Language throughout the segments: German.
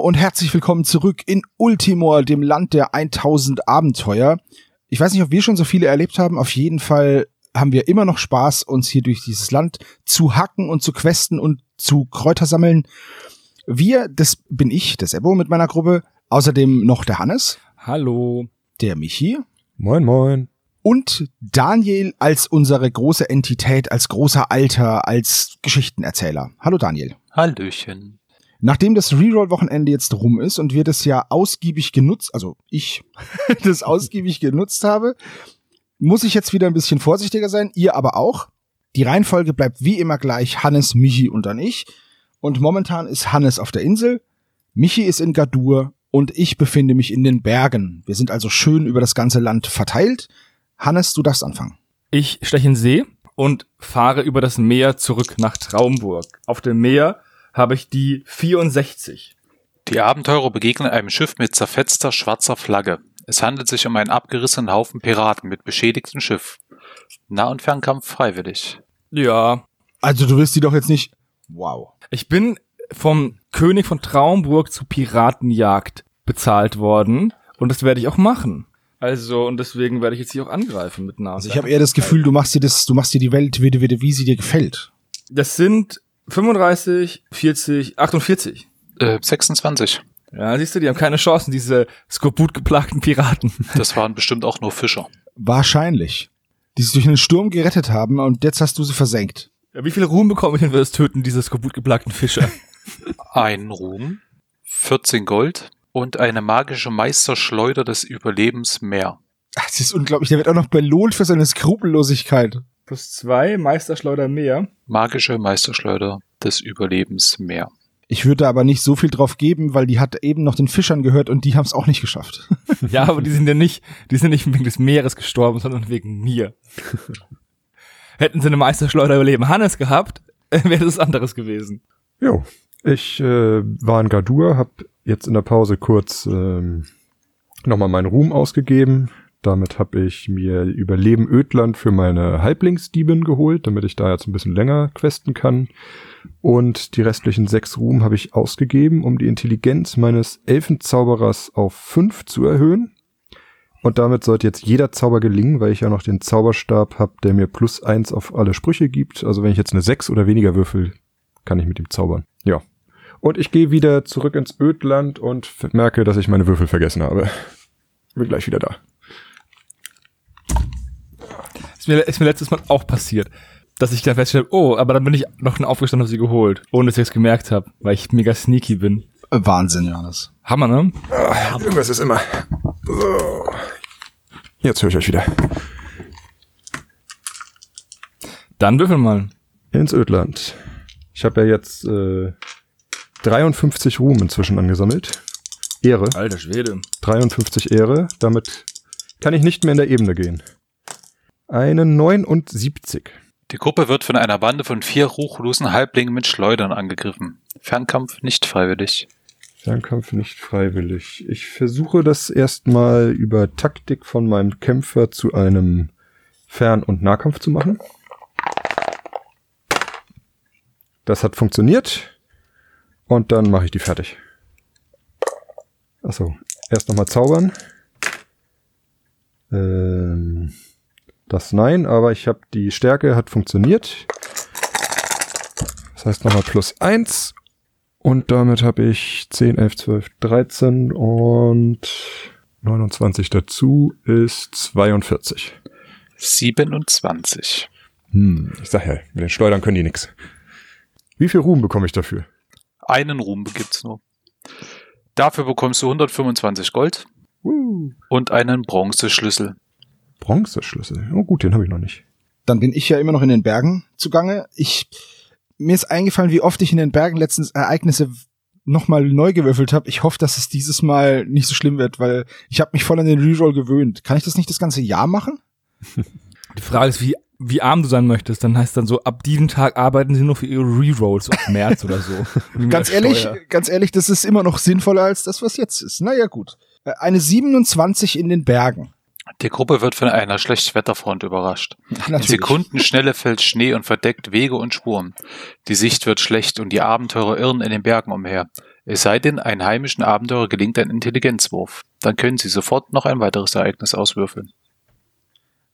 Und herzlich willkommen zurück in Ultimor, dem Land der 1000 Abenteuer. Ich weiß nicht, ob wir schon so viele erlebt haben. Auf jeden Fall haben wir immer noch Spaß, uns hier durch dieses Land zu hacken und zu questen und zu Kräuter sammeln. Wir, das bin ich, der Ebo mit meiner Gruppe. Außerdem noch der Hannes. Hallo. Der Michi. Moin, moin. Und Daniel als unsere große Entität, als großer Alter, als Geschichtenerzähler. Hallo Daniel. Hallöchen. Nachdem das Reroll-Wochenende jetzt rum ist und wir das ja ausgiebig genutzt, also ich das ausgiebig genutzt habe, muss ich jetzt wieder ein bisschen vorsichtiger sein, ihr aber auch. Die Reihenfolge bleibt wie immer gleich Hannes, Michi und dann ich. Und momentan ist Hannes auf der Insel, Michi ist in Gadur und ich befinde mich in den Bergen. Wir sind also schön über das ganze Land verteilt. Hannes, du darfst anfangen. Ich steche in See und fahre über das Meer zurück nach Traumburg. Auf dem Meer habe ich die 64. Die Abenteurer begegnen einem Schiff mit zerfetzter schwarzer Flagge. Es handelt sich um einen abgerissenen Haufen Piraten mit beschädigtem Schiff. Nah- und Fernkampf freiwillig. Ja. Also du wirst die doch jetzt nicht. Wow. Ich bin vom König von Traumburg zu Piratenjagd bezahlt worden und das werde ich auch machen. Also, und deswegen werde ich jetzt hier auch angreifen mit Nase. Also ich habe eher das Gefühl, du machst dir das, du machst dir die Welt wieder, wieder, wie sie dir gefällt. Das sind 35, 40, 48. Äh, 26. Ja, siehst du, die haben keine Chancen, diese Skorbut geplagten Piraten. Das waren bestimmt auch nur Fischer. Wahrscheinlich. Die sich durch einen Sturm gerettet haben und jetzt hast du sie versenkt. Ja, wie viel Ruhm bekomme ich denn für das Töten dieser Skorbut geplagten Fischer? Ein Ruhm, 14 Gold und eine magische Meisterschleuder des Überlebens mehr. Ach, Das ist unglaublich. Der wird auch noch belohnt für seine Skrupellosigkeit. Plus zwei, Meisterschleuder mehr. Magische Meisterschleuder des Überlebens mehr. Ich würde aber nicht so viel drauf geben, weil die hat eben noch den Fischern gehört und die haben es auch nicht geschafft. Ja, aber die sind ja nicht, die sind nicht wegen des Meeres gestorben, sondern wegen mir. Hätten sie eine Meisterschleuder überleben Hannes gehabt, wäre das anderes gewesen. Jo. Ich äh, war in Gadur, hab jetzt in der Pause kurz ähm, nochmal meinen Ruhm ausgegeben. Damit habe ich mir Überleben Ödland für meine Halblingsdiebin geholt, damit ich da jetzt ein bisschen länger questen kann. Und die restlichen sechs Ruhm habe ich ausgegeben, um die Intelligenz meines Elfenzauberers auf fünf zu erhöhen. Und damit sollte jetzt jeder Zauber gelingen, weil ich ja noch den Zauberstab habe, der mir plus eins auf alle Sprüche gibt. Also wenn ich jetzt eine sechs oder weniger würfel, kann ich mit ihm zaubern. Ja. Und ich gehe wieder zurück ins Ödland und merke, dass ich meine Würfel vergessen habe. Bin gleich wieder da. Ist mir, ist mir letztes Mal auch passiert, dass ich dann feststelle, oh, aber dann bin ich noch aufgestanden und habe sie geholt, ohne dass ich es gemerkt habe, weil ich mega sneaky bin. Wahnsinn, Johannes. Hammer, ne? Ah, irgendwas ist immer. So. Jetzt höre ich euch wieder. Dann würfel mal. Ins Ödland. Ich habe ja jetzt äh, 53 Ruhm inzwischen angesammelt. Ehre. Alter Schwede. 53 Ehre. Damit kann ich nicht mehr in der Ebene gehen. Eine 79. Die Gruppe wird von einer Bande von vier ruchlosen Halblingen mit Schleudern angegriffen. Fernkampf nicht freiwillig. Fernkampf nicht freiwillig. Ich versuche das erstmal über Taktik von meinem Kämpfer zu einem Fern- und Nahkampf zu machen. Das hat funktioniert. Und dann mache ich die fertig. Achso, erst nochmal zaubern. Ähm, das nein, aber ich habe die Stärke, hat funktioniert. Das heißt nochmal plus eins und damit habe ich 10, 11, 12, 13 und 29 dazu ist 42. 27. Hm, ich sag ja, mit den Schleudern können die nix. Wie viel Ruhm bekomme ich dafür? Einen Ruhm gibt's nur. Dafür bekommst du 125 Gold Uh, und einen Bronzeschlüssel. Bronzeschlüssel. Oh gut, den habe ich noch nicht. Dann bin ich ja immer noch in den Bergen zugange. Ich, mir ist eingefallen, wie oft ich in den Bergen letztens Ereignisse nochmal neu gewürfelt habe. Ich hoffe, dass es dieses Mal nicht so schlimm wird, weil ich habe mich voll an den Reroll gewöhnt. Kann ich das nicht das ganze Jahr machen? Die Frage ist, wie, wie arm du sein möchtest. Dann heißt dann so, ab diesem Tag arbeiten sie nur für ihre Rerolls ab März oder so. Ganz ehrlich, Steuer. ganz ehrlich, das ist immer noch sinnvoller als das, was jetzt ist. Naja, gut. Äh, Eine 27 in den Bergen. Die Gruppe wird von einer Schlechtwetterfront überrascht. In Natürlich. Sekundenschnelle fällt Schnee und verdeckt Wege und Spuren. Die Sicht wird schlecht und die Abenteurer irren in den Bergen umher. Es sei denn, einem heimischen Abenteurer gelingt ein Intelligenzwurf. Dann können Sie sofort noch ein weiteres Ereignis auswürfeln.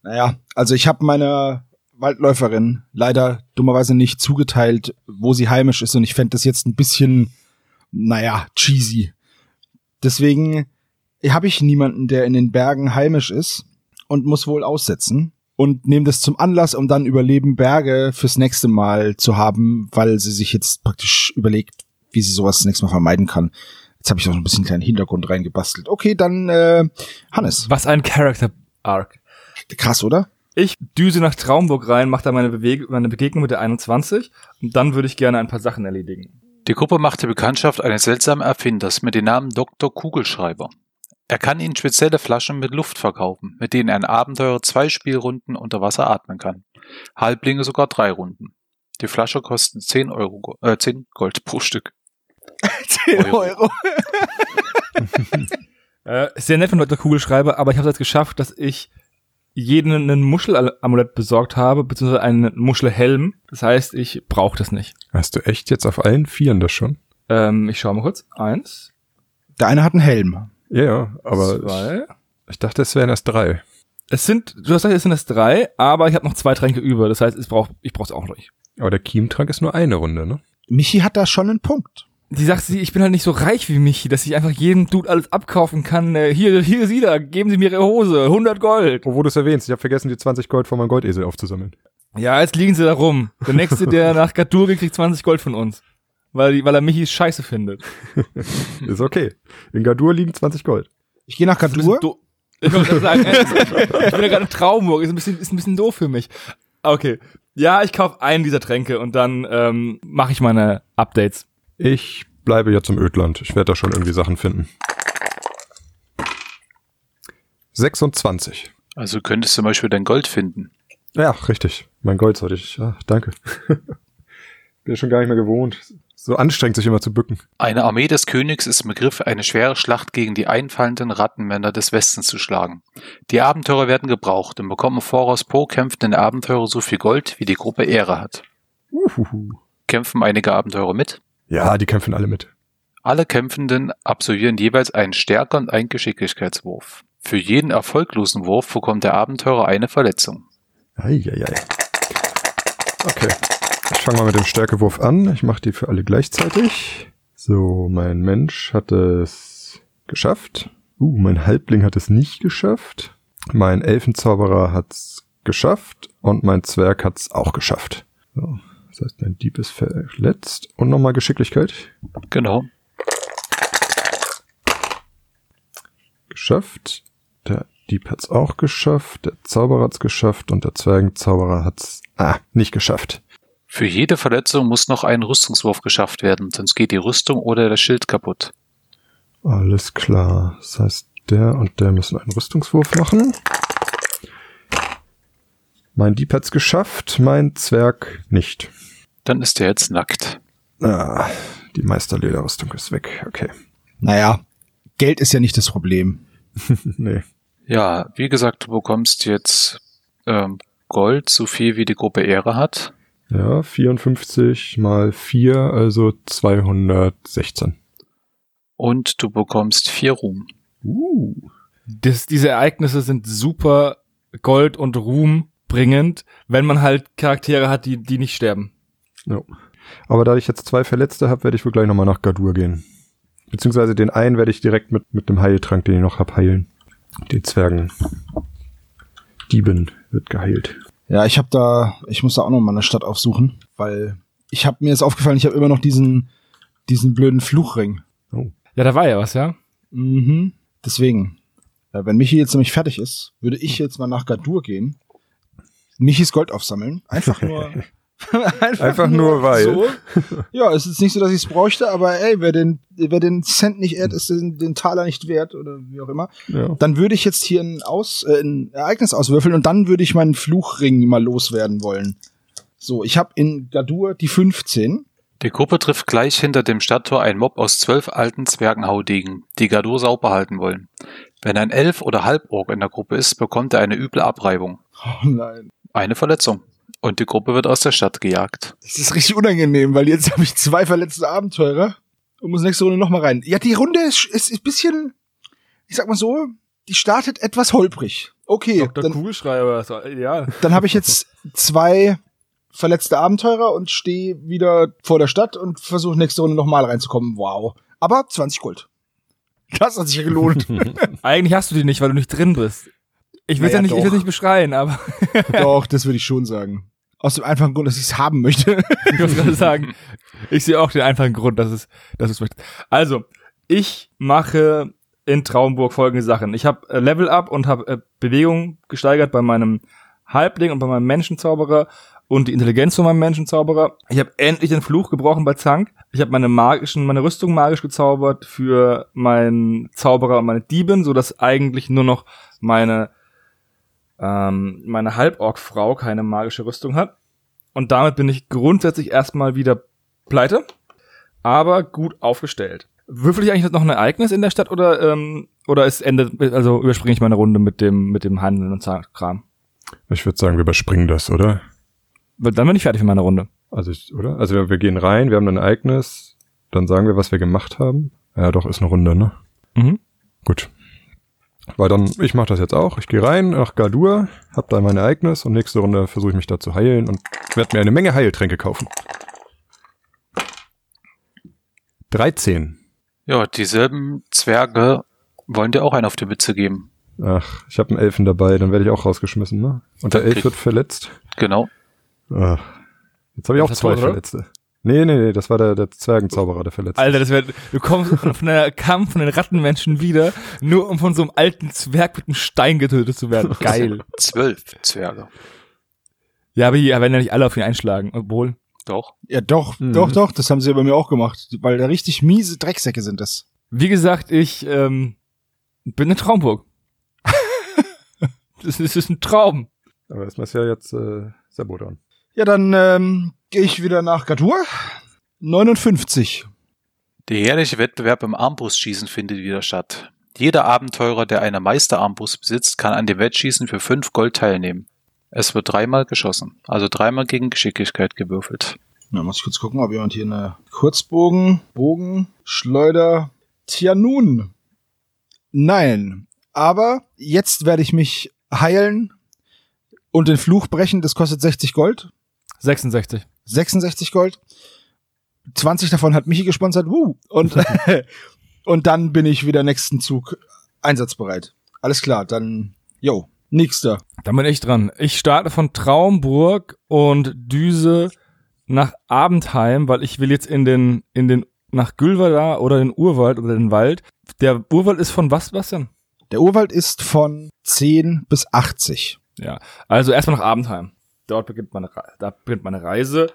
Naja, also ich habe meiner Waldläuferin leider dummerweise nicht zugeteilt, wo sie heimisch ist und ich fände das jetzt ein bisschen, naja, cheesy. Deswegen habe ich niemanden, der in den Bergen heimisch ist und muss wohl aussetzen und nehme das zum Anlass, um dann Überleben Berge fürs nächste Mal zu haben, weil sie sich jetzt praktisch überlegt, wie sie sowas das nächste Mal vermeiden kann. Jetzt habe ich noch ein bisschen kleinen Hintergrund reingebastelt. Okay, dann äh, Hannes. Was ein Character Arc. Krass, oder? Ich düse nach Traumburg rein, mache da meine, Beweg meine Begegnung mit der 21 und dann würde ich gerne ein paar Sachen erledigen. Die Gruppe macht die Bekanntschaft eines seltsamen Erfinders mit dem Namen Dr. Kugelschreiber. Er kann Ihnen spezielle Flaschen mit Luft verkaufen, mit denen ein Abenteurer zwei Spielrunden unter Wasser atmen kann. Halblinge sogar drei Runden. Die Flasche kostet 10 Euro, äh, 10 Gold pro Stück. 10 Euro. Euro. Äh, sehr nett von Dr. Kugelschreiber, aber ich habe es jetzt geschafft, dass ich jeden einen Muschelamulett besorgt habe, beziehungsweise einen Muschelhelm. Das heißt, ich brauche das nicht. Hast du echt jetzt auf allen Vieren das schon? Ähm, ich schaue mal kurz. Eins, Der eine hat einen Helm. Ja, ja, aber ich, zwei. ich dachte, es wären erst drei. Es sind, du hast gesagt, es sind es drei, aber ich habe noch zwei Tränke über. Das heißt, ich brauche ich brauch's auch nicht. Aber der Chiemtrank ist nur eine Runde, ne? Michi hat da schon einen Punkt. Die sagt sie, ich bin halt nicht so reich wie Michi, dass ich einfach jedem Dude alles abkaufen kann. Äh, Hier, hier ist da, geben Sie mir Ihre Hose, 100 Gold. Wo du es erwähnst, ich habe vergessen, die 20 Gold von meinem Goldesel aufzusammeln. Ja, jetzt liegen sie da rum. Der nächste, der nach Gatur geht, kriegt 20 Gold von uns. Weil, weil er Michis scheiße findet. Ist okay. In Gadur liegen 20 Gold. Ich gehe nach do- Ich sagen, ich bin ja gerade in Traumburg, ist ein bisschen, ist ein bisschen doof für mich. Okay. Ja, ich kaufe einen dieser Tränke und dann ähm, mache ich meine Updates. Ich bleibe jetzt im Ödland. Ich werde da schon irgendwie Sachen finden. 26. Also könntest du zum Beispiel dein Gold finden. Ja, richtig. Mein Gold sollte ich. Ah, danke. Bin schon gar nicht mehr gewohnt. So anstrengend, sich immer zu bücken. Eine Armee des Königs ist im Begriff, eine schwere Schlacht gegen die einfallenden Rattenmänner des Westens zu schlagen. Die Abenteurer werden gebraucht und bekommen im Voraus pro kämpfenden Abenteurer so viel Gold, wie die Gruppe Ehre hat. Uhuhu. Kämpfen einige Abenteurer mit? Ja, die kämpfen alle mit. Alle Kämpfenden absolvieren jeweils einen Stärke- und einen Geschicklichkeitswurf. Für jeden erfolglosen Wurf bekommt der Abenteurer eine Verletzung. Eieiei. Okay. Ich fange mal mit dem Stärkewurf an. Ich mache die für alle gleichzeitig. So, mein Mensch hat es geschafft. Uh, mein Halbling hat es nicht geschafft. Mein Elfenzauberer hat es geschafft. Und mein Zwerg hat es auch geschafft. So, das heißt, mein Dieb ist verletzt. Und nochmal Geschicklichkeit. Genau. Geschafft. Der Dieb hat's auch geschafft. Der Zauberer hat's geschafft. Und der Zwergenzauberer hat's, ah, nicht geschafft. Für jede Verletzung muss noch ein Rüstungswurf geschafft werden, sonst geht die Rüstung oder der Schild kaputt. Alles klar. Das heißt, der und der müssen einen Rüstungswurf machen. Mein Dieb hat's geschafft, mein Zwerg nicht. Dann ist er jetzt nackt. Ah, die Meisterlederrüstung ist weg. Okay. Naja, Geld ist ja nicht das Problem. nee. Ja, wie gesagt, du bekommst jetzt ähm, Gold, so viel wie die Gruppe Ehre hat. Ja, 54 mal 4, also 216. Und du bekommst vier Ruhm. Uh. Das, diese Ereignisse sind super Gold- und Ruhm bringend, wenn man halt Charaktere hat, die, die nicht sterben. No. Aber da ich jetzt zwei Verletzte habe, werde ich wohl gleich nochmal nach Gadur gehen. Beziehungsweise den einen werde ich direkt mit, mit dem Heiltrank, den ich noch hab, heilen. Den Zwergen. Dieben wird geheilt. Ja, ich habe da, ich muss da auch noch mal eine Stadt aufsuchen, weil ich habe mir ist aufgefallen, ich habe immer noch diesen diesen blöden Fluchring. Oh. Ja, da war ja was, ja? Mhm. Deswegen, äh, wenn Michi jetzt nämlich fertig ist, würde ich jetzt mal nach Gadur gehen, Michis Gold aufsammeln, einfach nur einfach, Einfach nur weil. So. Ja, es ist nicht so, dass ich es bräuchte, aber ey, wer den wer den Cent nicht ehrt, ist den, den Taler nicht wert oder wie auch immer. Ja. Dann würde ich jetzt hier ein, Aus, äh, ein Ereignis auswürfeln und dann würde ich meinen Fluchring mal loswerden wollen. So, ich habe in Gadur die 15. Die Gruppe trifft gleich hinter dem Stadttor einen Mob aus zwölf alten Zwergenhaudegen, die Gadur sauber halten wollen. Wenn ein Elf oder Halborg in der Gruppe ist, bekommt er eine üble Abreibung. Oh nein. Eine Verletzung. Und die Gruppe wird aus der Stadt gejagt. Das ist richtig unangenehm, weil jetzt habe ich zwei verletzte Abenteurer und muss nächste Runde nochmal rein. Ja, die Runde ist, ist ein bisschen, ich sag mal so, die startet etwas holprig. Okay, Dr. dann, Kugelschreiber, ist ideal. dann habe ich jetzt zwei verletzte Abenteurer und stehe wieder vor der Stadt und versuche nächste Runde nochmal reinzukommen. Wow. Aber 20 Gold. Das hat sich ja gelohnt. Eigentlich hast du die nicht, weil du nicht drin bist. Ich will Naja, ja nicht, ich will doch. nicht beschreien, aber Doch, das würde ich schon sagen. Aus dem einfachen Grund, dass ich es haben möchte. ich muss gerade sagen, ich sehe auch den einfachen Grund, dass es, dass es möchte. Also, ich mache in Traumburg folgende Sachen. Ich habe äh, Level Up und habe äh, Bewegung gesteigert bei meinem Halbling und bei meinem Menschenzauberer und die Intelligenz von meinem Menschenzauberer. Ich habe endlich den Fluch gebrochen bei Zank. Ich habe meine magischen, meine Rüstung magisch gezaubert für meinen Zauberer und meine Diebin, so dass eigentlich nur noch meine ähm, meine Halborg-Frau keine magische Rüstung hat. Und damit bin ich grundsätzlich erstmal wieder pleite, aber gut aufgestellt. Würfel ich eigentlich noch ein Ereignis in der Stadt oder ähm, oder ist Ende, also überspringe ich meine Runde mit dem mit dem Handeln und Kram? Ich würde sagen, wir überspringen das, oder? Dann bin ich fertig mit meiner Runde. Also, ich, oder? Also wir, wir gehen rein, wir haben ein Ereignis, dann sagen wir, was wir gemacht haben. Ja, doch, ist eine Runde, ne? Mhm. Gut. Weil dann, ich mache das jetzt auch. Ich gehe rein nach Gardur, hab da mein Ereignis und nächste Runde versuche ich mich da zu heilen und werde mir eine Menge Heiltränke kaufen. 13. Ja, dieselben Zwerge wollen dir auch einen auf die Mütze geben. Ach, ich habe einen Elfen dabei, dann werde ich auch rausgeschmissen, ne? Und der Elf wird verletzt. Genau. Ach. Jetzt habe ich auch zwei? Verletzte. Nee, nee, nee, das war der, der Zwergenzauberer, der verletzt. Alter, das wird, du kommst von einer Kampf von den Rattenmenschen wieder, nur um von so einem alten Zwerg mit einem Stein getötet zu werden. Geil. Zwölf Zwerge. Ja, aber hier werden ja nicht alle auf ihn einschlagen, obwohl. Doch. ja, doch, Mhm. doch, doch, das haben sie ja bei mir auch gemacht. Weil da richtig miese Drecksäcke sind das. Wie gesagt, ich ähm, bin in Traumburg. das, ist, das ist ein Traum. Aber erstmal ist ja jetzt äh, Sebo dran. Ja, dann ähm, gehe ich wieder nach Gadur. 59. Der jährliche Wettbewerb im Armbrustschießen findet wieder statt. Jeder Abenteurer, der eine Meisterarmbrust besitzt, kann an dem Wettschießen für fünf Gold teilnehmen. Es wird dreimal geschossen, also dreimal gegen Geschicklichkeit gewürfelt. Na, muss ich kurz gucken, ob jemand hier eine Kurzbogen, Bogen, Schleuder. Tja, nun. Nein. Aber jetzt werde ich mich heilen und den Fluch brechen. Das kostet 60 Gold. 66. 66 Gold. 20 davon hat Michi gesponsert. Woo. Und, und dann bin ich wieder nächsten Zug einsatzbereit. Alles klar, dann, yo, nächster. Dann bin ich dran. Ich starte von Traumburg und düse nach Abendheim, weil ich will jetzt in den, in den, nach Gülwada oder den Urwald oder den Wald. Der Urwald ist von was, was denn? Der Urwald ist von 10 bis 80. Ja, also erstmal nach Abendheim. Dort beginnt meine, Re- da beginnt meine Reise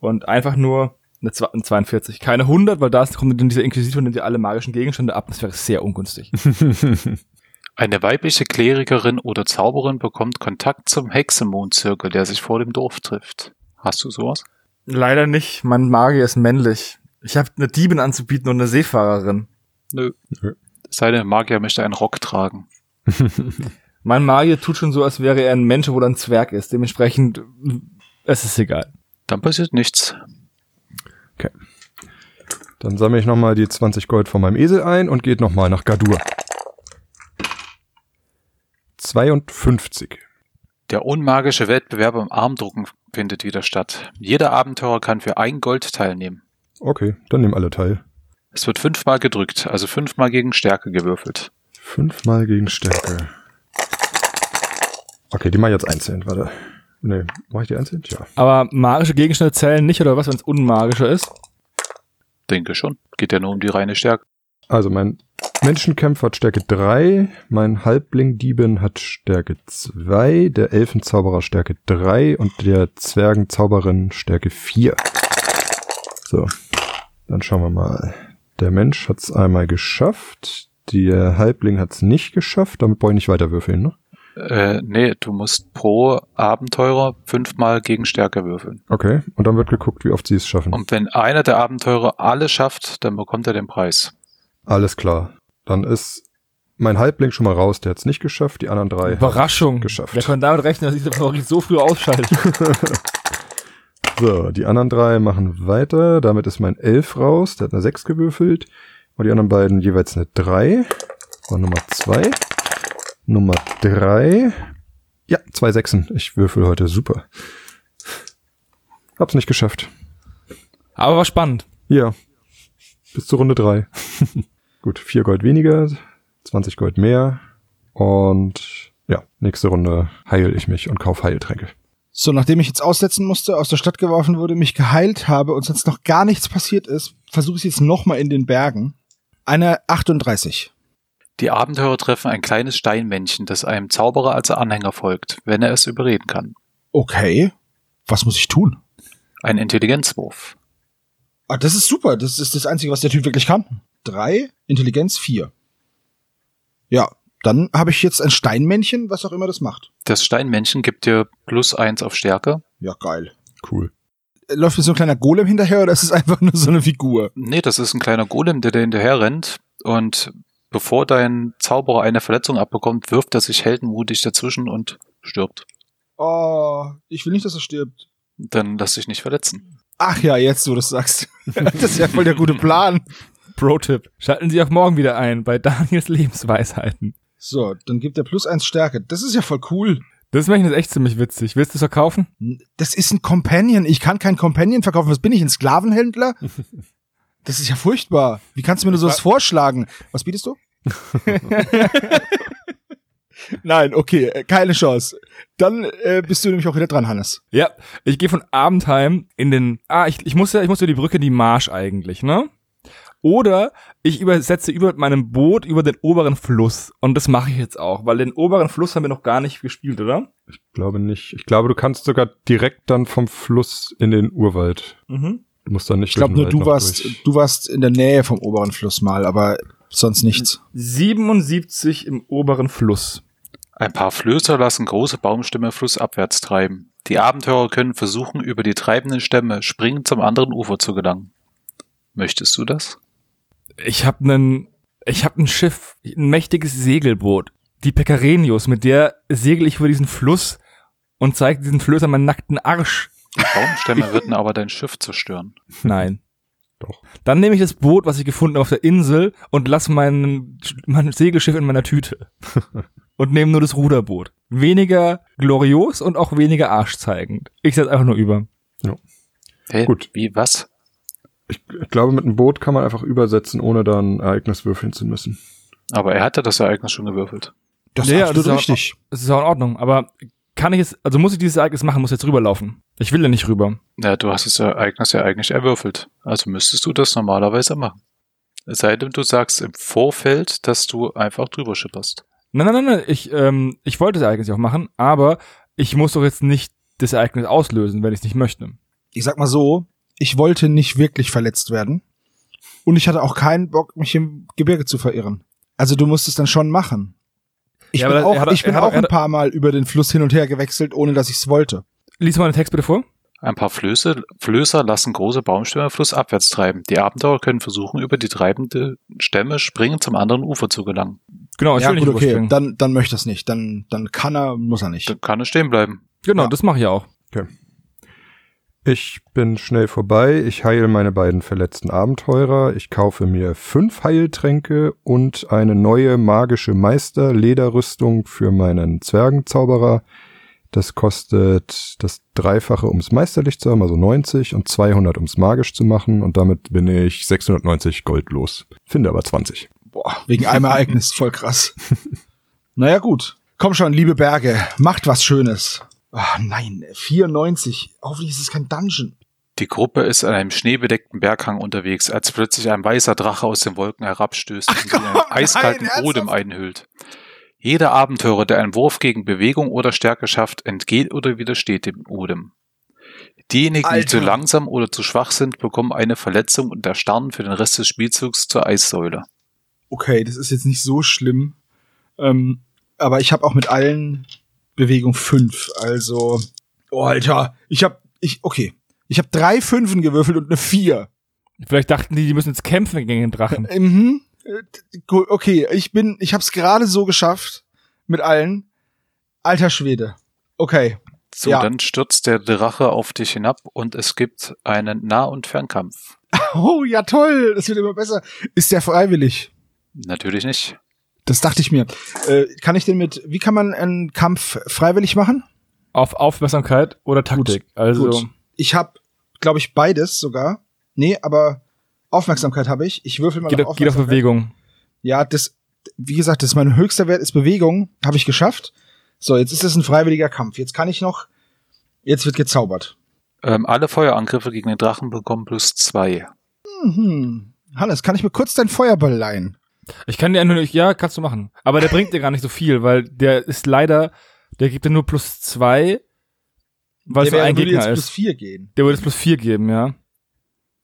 und einfach nur eine, Zwa- eine 42. Keine 100, weil da ist- kommt dann dieser Inquisitor und nimmt dir alle magischen Gegenstände ab. Das wäre sehr ungünstig. Eine weibliche Klerikerin oder Zauberin bekommt Kontakt zum Hexenmondzirkel, der sich vor dem Dorf trifft. Hast du sowas? Leider nicht. Mein Magier ist männlich. Ich habe eine Diebin anzubieten und eine Seefahrerin. Nö. Nö. Seine Magier möchte einen Rock tragen. Mein Magier tut schon so, als wäre er ein Mensch, obwohl er ein Zwerg ist. Dementsprechend, es ist egal. Dann passiert nichts. Dann sammle ich nochmal die 20 Gold von meinem Esel ein und geht nochmal nach Gadur. 52. Der unmagische Wettbewerb im Armdrucken findet wieder statt. Jeder Abenteurer kann für ein Gold teilnehmen. Okay, dann nehmen alle teil. Es wird fünfmal gedrückt, also fünfmal gegen Stärke gewürfelt. Fünfmal gegen Stärke. Okay, die mach ich jetzt einzeln, warte. Nee, mach ich die einzeln? Ja. Aber magische Gegenstände zählen nicht, oder was, wenn es unmagischer ist? Denke schon. Geht ja nur um die reine Stärke. Also mein Menschenkämpfer hat Stärke 3, mein Halbling-Diebin hat Stärke 2, der Elfenzauberer Stärke 3 und der Zwergenzauberin Stärke 4. So, dann schauen wir mal. Der Mensch hat es einmal geschafft, der Halbling hat es nicht geschafft, damit brauche ich nicht weiter würfeln, ne? Äh, nee, du musst pro Abenteurer fünfmal gegen Stärke würfeln. Okay, und dann wird geguckt, wie oft sie es schaffen. Und wenn einer der Abenteurer alle schafft, dann bekommt er den Preis. Alles klar. Dann ist mein Halbling schon mal raus, der hat es nicht geschafft, die anderen drei. Überraschung. geschafft. Wer kann damit rechnen, dass dieser Favorit so früh ausschaltet? So, die anderen drei machen weiter. Damit ist mein Elf raus. Der hat eine 6 gewürfelt. Und die anderen beiden jeweils eine 3. Und Nummer 2. Nummer 3. Ja, zwei Sechsen. Ich würfel heute super. Hab's nicht geschafft. Aber war spannend. Ja. Bis zur Runde 3. Gut, 4 Gold weniger, 20 Gold mehr. Und ja, nächste Runde heil ich mich und kauf Heiltränke. So, nachdem ich jetzt aussetzen musste, aus der Stadt geworfen wurde, mich geheilt habe und sonst noch gar nichts passiert ist, versuche ich jetzt nochmal in den Bergen. Eine 38. Die Abenteurer treffen ein kleines Steinmännchen, das einem Zauberer als Anhänger folgt, wenn er es überreden kann. Okay. Was muss ich tun? Ein Intelligenzwurf. Ah, das ist super. Das ist das Einzige, was der Typ wirklich kann. Drei, Intelligenz vier. Ja, dann habe ich jetzt ein Steinmännchen, was auch immer das macht. Das Steinmännchen gibt dir plus eins auf Stärke. Ja, geil. Cool. Läuft mir so ein kleiner Golem hinterher oder ist es einfach nur so eine Figur? Nee, das ist ein kleiner Golem, der dir hinterher rennt und bevor dein Zauberer eine Verletzung abbekommt, wirft er sich heldenmutig dazwischen und stirbt. Oh, ich will nicht, dass er stirbt. Dann lass dich nicht verletzen. Ach ja, jetzt, wo du das sagst. das ist ja voll der gute Plan. Pro-Tipp. Schalten Sie auch morgen wieder ein bei Daniels Lebensweisheiten. So, dann gibt er plus eins Stärke. Das ist ja voll cool. Das ist echt ziemlich witzig. Willst du es verkaufen? Das ist ein Companion. Ich kann kein Companion verkaufen. Was bin ich, ein Sklavenhändler? Das ist ja furchtbar. Wie kannst du mir nur sowas vorschlagen? Was bietest du? Nein, okay, äh, keine Chance. Dann äh, bist du nämlich auch wieder dran, Hannes. Ja, ich gehe von Abendheim in den. Ah, ich, ich muss ja, ich muss ja die Brücke die Marsch eigentlich, ne? Oder ich übersetze über meinem Boot über den oberen Fluss. Und das mache ich jetzt auch, weil den oberen Fluss haben wir noch gar nicht gespielt, oder? Ich glaube nicht. Ich glaube, du kannst sogar direkt dann vom Fluss in den Urwald. Mhm. Du musst dann nicht Ich glaube nur, du warst, durch. du warst in der Nähe vom oberen Fluss mal, aber sonst nichts. 77 im oberen Fluss. Ein paar Flößer lassen große Baumstämme flussabwärts treiben. Die Abenteurer können versuchen, über die treibenden Stämme springend zum anderen Ufer zu gelangen. Möchtest du das? Ich habe nen, ich habe ein Schiff, ein mächtiges Segelboot, die Pecarenius, mit der segel ich über diesen Fluss und zeige diesen Flößer meinen nackten Arsch. Die Baumstämme würden aber dein Schiff zerstören. Nein. Doch. Dann nehme ich das Boot, was ich gefunden habe auf der Insel und lass mein, mein Segelschiff in meiner Tüte. und nehme nur das Ruderboot. Weniger glorios und auch weniger arschzeigend. Ich setze einfach nur über. Hey, Gut. Wie, was? Ich, ich glaube, mit einem Boot kann man einfach übersetzen, ohne dann ein Ereignis würfeln zu müssen. Aber er hatte das Ereignis schon gewürfelt. Das Ja, ist ja, absolut das ist auch- richtig. Es ist auch in Ordnung, aber kann ich es, also muss ich dieses Ereignis machen, muss jetzt rüberlaufen. Ich will ja nicht rüber. Ja, du hast das Ereignis ja eigentlich erwürfelt. Also müsstest du das normalerweise machen. Es sei denn, du sagst im Vorfeld, dass du einfach drüber schipperst. Nein, nein, nein, nein, ich, ähm, ich wollte das Ereignis ja auch machen, aber ich muss doch jetzt nicht das Ereignis auslösen, wenn ich es nicht möchte. Ich sag mal so, ich wollte nicht wirklich verletzt werden. Und ich hatte auch keinen Bock, mich im Gebirge zu verirren. Also du musst es dann schon machen. Ich Ja, bin auch, er hat- ich bin er hat- auch er ein hat- paar Mal über den Fluss hin und her gewechselt, ohne dass ich es wollte. Lies mal den Text bitte vor. Ein paar Flöße, Flößer lassen große Baumstämme flussabwärts treiben. Die Abenteurer können versuchen, über die treibende Stämme springend zum anderen Ufer zu gelangen. Genau, ich ja, will nicht gut, okay, überspringen. dann, dann möchte das nicht. Dann, dann kann er, muss er nicht. Dann kann es stehen bleiben. Genau, Ja. das mache ich auch. Ich bin schnell vorbei. Ich heile meine beiden verletzten Abenteurer. Ich kaufe mir fünf Heiltränke und eine neue magische Meister-Lederrüstung für meinen Zwergenzauberer. Das kostet das Dreifache, ums meisterlich zu haben, also 90 und 200, ums magisch zu machen. Und damit bin ich 690 Gold los. Finde aber 20. Boah, wegen einem Ereignis, voll krass. naja, gut. Komm schon, liebe Berge, macht was Schönes. Ah, nein, 94. Hoffentlich ist es kein Dungeon. Die Gruppe ist an einem schneebedeckten Berghang unterwegs, als plötzlich ein weißer Drache aus den Wolken herabstößt und sie in einen eiskalten nein, Odem einhüllt. Jeder Abenteurer, der einen Wurf gegen Bewegung oder Stärke schafft, entgeht oder widersteht dem Odem. Diejenigen, die Alter. zu langsam oder zu schwach sind, bekommen eine Verletzung und erstarren für den Rest des Spielzugs zur Eissäule. Okay, das ist jetzt nicht so schlimm. Ähm, aber ich habe auch mit allen Bewegung 5. Also, oh, Alter, ich habe, ich, okay. Ich habe drei Fünfen gewürfelt und eine 4. Vielleicht dachten die, die müssen jetzt kämpfen gegen den Drachen. Mhm. Äh, Okay, ich bin, ich habe es gerade so geschafft mit allen. Alter Schwede. Okay, So, Ja. dann stürzt der Drache auf dich hinab und es gibt einen Nah- und Fernkampf. Oh, ja toll, das wird immer besser. Ist der freiwillig? Natürlich nicht. Das dachte ich mir. Äh, kann ich denn mit, wie kann man einen Kampf freiwillig machen? Auf Aufmerksamkeit oder Taktik. also, Gut. Ich habe, glaube ich, beides sogar. Nee, aber Aufmerksamkeit habe ich. Ich würfel mal geht, auf auf- geht auf Aufmerksamkeit. Bewegung. Ja, das, wie gesagt, das ist mein höchster Wert ist Bewegung. Habe ich geschafft. So, jetzt ist es ein freiwilliger Kampf. Jetzt kann ich noch, jetzt wird gezaubert. Ähm, alle Feuerangriffe gegen den Drachen bekommen plus zwei. Mhm. Hannes, kann ich mir kurz dein Feuerball leihen? Ich kann dir nur nicht, ja, kannst du machen. Aber der bringt dir gar nicht so viel, weil der ist leider, der gibt dir nur plus zwei, weil es ein würde Gegner jetzt plus ist. vier gehen. Der würde es plus vier geben, ja.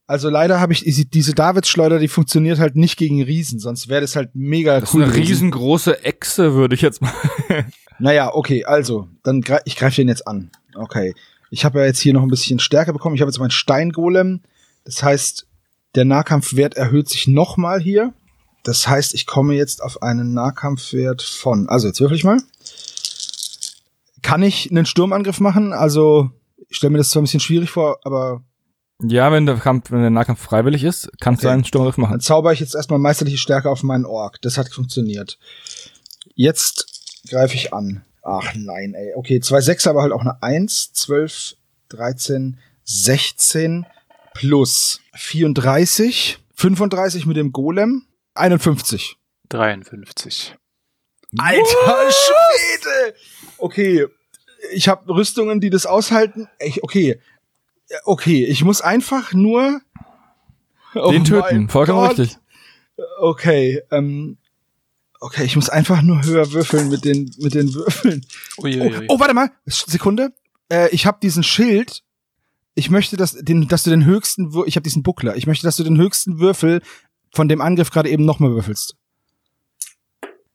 Also leider habe ich diese, Davids-Schleuder, die funktioniert halt nicht gegen Riesen, sonst wäre das halt mega Das ist cool. eine gewesen. riesengroße Echse, würde ich jetzt mal. Naja, okay, also, dann greif, ich greife den jetzt an. Okay. Ich habe ja jetzt hier noch ein bisschen Stärke bekommen. Ich habe jetzt meinen Steingolem. Das heißt, der Nahkampfwert erhöht sich nochmal hier. Das heißt, ich komme jetzt auf einen Nahkampfwert von. Also, jetzt würfel ich mal. Kann ich einen Sturmangriff machen? Also, ich stelle mir das zwar ein bisschen schwierig vor, aber Ja, wenn der Kampf, wenn der Nahkampf freiwillig ist, kannst du Okay. einen Sturmgriff machen. Dann zauber ich jetzt erstmal meisterliche Stärke auf meinen Ork. Das hat funktioniert. Jetzt greife ich an. Ach nein, ey. Okay, zwei Sechser, aber halt auch eine 1, 12, 13, 16 plus 34, 35 mit dem Golem, 51. 53. Alter Schwede! Okay, ich habe Rüstungen, die das aushalten. Ich, okay, okay, ich muss einfach nur Oh Den töten, vollkommen Gott. richtig. Okay, ähm, okay, ich muss einfach nur höher würfeln mit den mit den Würfeln. Oh, Uiuiui. oh warte mal, Sekunde. Äh, ich habe diesen Schild. Ich möchte, dass, den, dass du den höchsten, Wür ich habe diesen Buckler. Ich möchte, dass du den höchsten Würfel von dem Angriff gerade eben nochmal würfelst.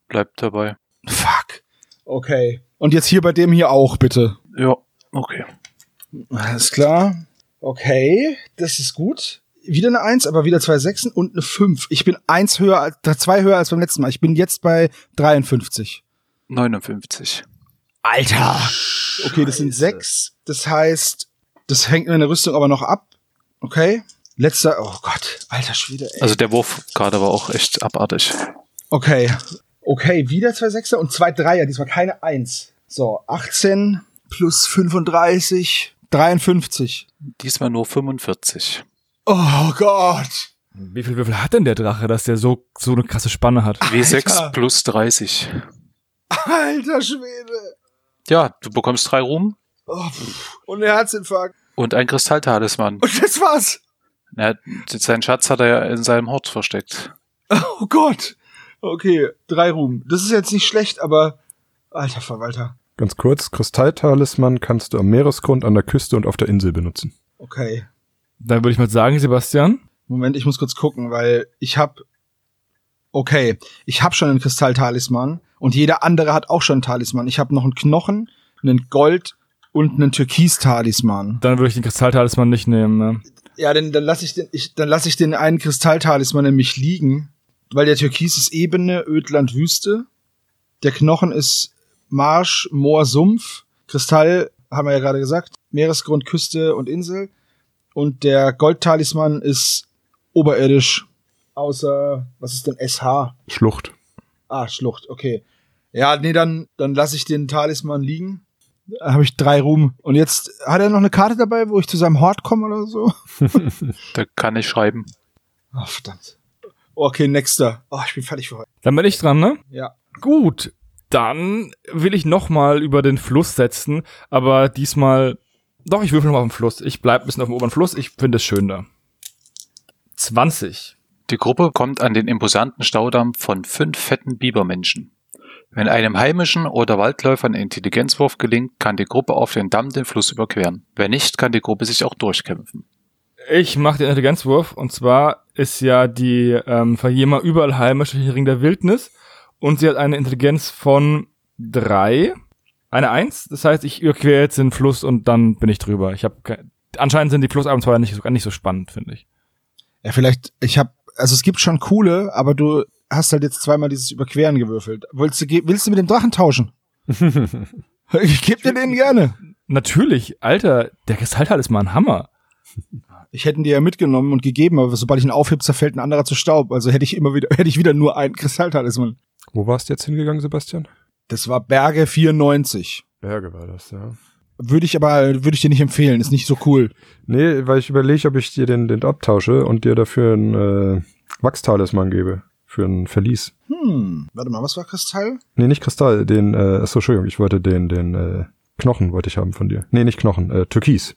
Bleibt dabei. Fuck. Okay. Und jetzt hier bei dem hier auch, bitte. Ja, okay. Alles klar. Okay, das ist gut. Wieder eine Eins, aber wieder zwei Sechsen und eine Fünf. Ich bin eins höher als, zwei höher als beim letzten Mal. Ich bin jetzt bei 53. 59. Alter! Okay, das sind sechs. Das heißt, das hängt meine Rüstung aber noch ab. Okay. Letzter, oh Gott, alter Schwede, ey. Also der Wurf gerade war auch echt abartig. okay. Okay, wieder zwei Sechser und zwei Dreier, diesmal keine Eins. So, 18 plus 35, 53. Diesmal nur 45. Oh Gott! Wie viel Würfel hat denn der Drache, dass der so, so eine krasse Spanne hat? W6 Alter. plus 30. Alter Schwede! Ja, du bekommst drei Ruhm Oh, und ein Herzinfarkt. und ein Kristalltalisman. Und das war's. Er, seinen Schatz hat er ja in seinem Hort versteckt. Oh Gott. Okay, drei Ruhm. Das ist jetzt nicht schlecht, aber alter Verwalter. Ganz kurz, Kristalltalisman kannst du am Meeresgrund, an der Küste und auf der Insel benutzen. Okay. Dann würde ich mal sagen, Sebastian. Moment, ich muss kurz gucken, weil ich hab Okay, ich hab schon einen Kristalltalisman und jeder andere hat auch schon einen Talisman. Ich habe noch einen Knochen, einen Gold und einen Türkis-Talisman. Dann würde ich den Kristalltalisman nicht nehmen. Ne? Ja, dann, dann lasse ich den, ich, dann lasse ich den einen Kristalltalisman nämlich liegen, weil der Türkis ist Ebene, Ödland, Wüste. Der Knochen ist Marsch, Moor, Sumpf. Kristall, haben wir ja gerade gesagt, Meeresgrund, Küste und Insel. Und der Goldtalisman ist oberirdisch, außer, was ist denn SH? Schlucht. Ah, Schlucht, okay. Ja, nee, dann, dann lasse ich den Talisman liegen. Da habe ich drei Ruhm. Und jetzt hat er noch eine Karte dabei, wo ich zu seinem Hort komme oder so? Da kann ich schreiben. Oh, verdammt. Okay, nächster. Oh, ich bin fertig für heute. Dann bin ich dran, ne? Ja. Gut, dann will ich noch mal über den Fluss setzen, aber diesmal doch, ich würfel noch mal auf den Fluss. Ich bleib ein bisschen auf dem oberen Fluss, ich finde es schön da. 20. Die Gruppe kommt an den imposanten Staudamm von fünf fetten Bibermenschen. Wenn einem heimischen oder Waldläufer ein Intelligenzwurf gelingt, kann die Gruppe auf den Damm den Fluss überqueren. Wenn nicht, kann die Gruppe sich auch durchkämpfen. Ich mache den Intelligenzwurf und zwar ist ja die ähm, Verjema überall heimisch durch den Ring der Wildnis und sie hat eine Intelligenz von drei, eine Eins. Das heißt, ich überquere jetzt den Fluss und dann bin ich drüber. Ich habe anscheinend sind die Flussabenteuer nicht so, nicht so spannend, finde ich. Ja, vielleicht, ich habe, also es gibt schon coole, aber du hast halt jetzt zweimal dieses Überqueren gewürfelt. Willst du, ge- willst du mit dem Drachen tauschen? ich geb dir den gerne. Natürlich, Alter, der Kristallteil ist mal ein Hammer. Ich hätte ihn dir ja mitgenommen und gegeben, aber sobald ich ihn aufhebe, zerfällt ein anderer zu Staub. Also hätte ich immer wieder, hätte ich wieder nur einen Kristalltalisman. Wo warst du jetzt hingegangen, Sebastian? Das war Berge 94. Berge war das, ja. Würde ich aber, würde ich dir nicht empfehlen, ist nicht so cool. Nee, weil ich überlege, ob ich dir den, den abtausche und dir dafür ein äh, Wachstalisman gebe. Für ein Verlies. Hm, warte mal, was war Kristall? Nee, nicht Kristall, den, äh, achso, Entschuldigung, ich wollte den, den, äh, Knochen wollte ich haben von dir. Nee, nicht Knochen, äh, Türkis.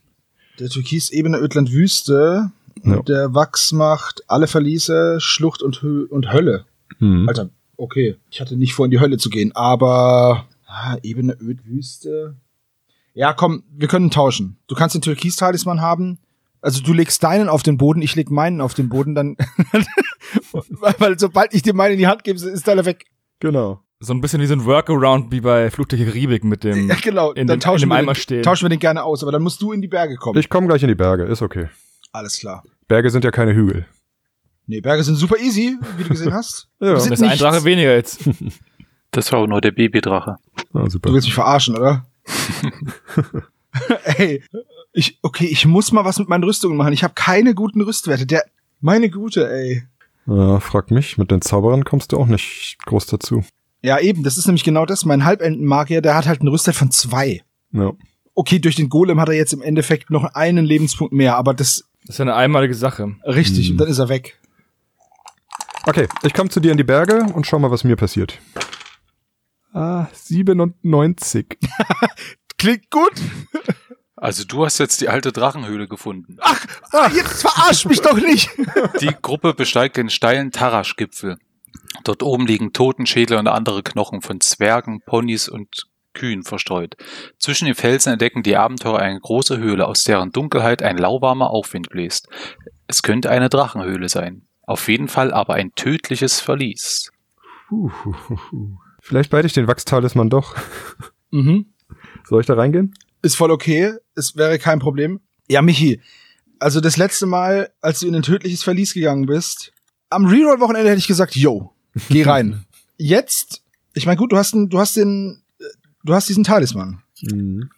Der Türkis Ebene Ödland Wüste. Ja. Der Wachs macht alle Verliese, Schlucht und, Hö und Hölle. Hm. Alter, okay. Ich hatte nicht vor, in die Hölle zu gehen, aber ah, Ebene Öd Wüste. Ja, komm, wir können tauschen. Du kannst den Türkis-Talisman haben. Also du legst deinen auf den Boden, ich leg meinen auf den Boden, dann. weil sobald ich dir meinen in die Hand gebe, ist deiner weg. Genau. So ein bisschen wie so ein Workaround wie bei Fluch der Karibik mit dem Ja, genau. in dann dem, tauschen, in dem wir Eimer den, stehen. tauschen wir den gerne aus, aber dann musst du in die Berge kommen. Ich komme gleich in die Berge, ist okay. Alles klar. Berge sind ja keine Hügel. Nee, Berge sind super easy, wie du gesehen hast. Ja. Das ist ein. Drache weniger jetzt. Das war auch nur der Babydrache. Ah, super. Du willst mich verarschen, oder? Ey, ich, okay, ich muss mal was mit meinen Rüstungen machen. Ich habe keine guten Rüstwerte. Der, meine Gute, ey. Ja, frag mich, mit den Zauberern kommst du auch nicht groß dazu. Ja, eben, das ist nämlich genau das. Mein Halbentenmagier, der hat halt einen Rüstwert von zwei. Ja. Okay, durch den Golem hat er jetzt im Endeffekt noch einen Lebenspunkt mehr, aber das Das ist ja eine einmalige Sache. richtig, Hm. und dann ist er weg. Okay, ich komme zu dir in die Berge und schau mal, was mir passiert. Ah, 97. Klingt gut. Also du hast jetzt die alte Drachenhöhle gefunden. Ah, jetzt verarsch mich doch nicht. Die Gruppe besteigt den steilen Tarasch-Gipfel. Dort oben liegen Totenschädel und andere Knochen von Zwergen, Ponys und Kühen verstreut. Zwischen den Felsen entdecken die Abenteurer eine große Höhle, aus deren Dunkelheit ein lauwarmer Aufwind bläst. Es könnte eine Drachenhöhle sein. Auf jeden Fall aber ein tödliches Verlies. Puh, hu, hu, hu. Vielleicht beide ich den Wachstalisman doch. mhm. Soll ich da reingehen? Ist voll okay. Es wäre kein Problem. Ja, Michi. Also das letzte Mal, als du in ein tödliches Verlies gegangen bist, am Reroll-Wochenende hätte ich gesagt, yo, geh rein. Jetzt, ich meine, gut, du hast, den, du hast den, du hast diesen Talisman. Mhm.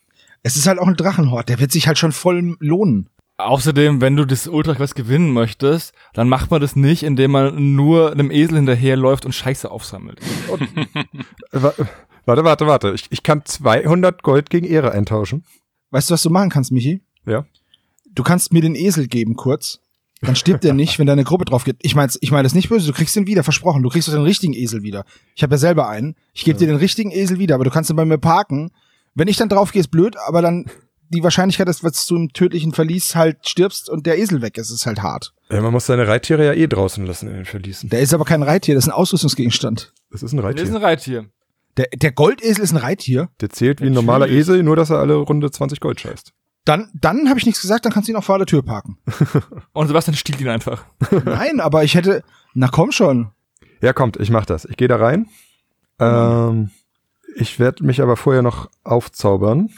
Es ist halt auch ein Drachenhort, der wird sich halt schon voll lohnen. Außerdem, wenn du das Ultra-Quest gewinnen möchtest, dann macht man das nicht, indem man nur einem Esel hinterherläuft und Scheiße aufsammelt. Warte, warte, warte. Ich, ich kann 200 Gold gegen Ehre eintauschen. Weißt du, was du machen kannst, Michi? Ja. Du kannst mir den Esel geben kurz. Dann stirbt er nicht, wenn deine Gruppe drauf geht. Ich meine, ich meine das nicht böse, du kriegst ihn wieder, versprochen. Du kriegst doch den richtigen Esel wieder. Ich habe ja selber einen. Ich gebe dir den richtigen Esel wieder, aber du kannst ihn bei mir parken. Wenn ich dann drauf gehe, ist blöd, aber dann die Wahrscheinlichkeit, dass dass du im tödlichen Verlies halt stirbst und der Esel weg ist, ist halt hart. ja. Man muss seine Reittiere ja eh draußen lassen in den Verließen. Der ist aber kein Reittier, das ist ein Ausrüstungsgegenstand. Das ist ein Das Reittier. ist ein Reittier. Der, der Goldesel ist ein Reittier. Der zählt wie ein normaler Natürlich. Esel, nur dass er alle Runde 20 Gold scheißt. Dann, dann habe ich nichts gesagt, dann kannst du ihn auch vor der Tür parken. Und Sebastian stiehlt ihn einfach. Nein, aber ich hätte, na komm schon. Ja, kommt, ich mach das. Ich gehe da rein. Ähm, ich werde mich aber vorher noch aufzaubern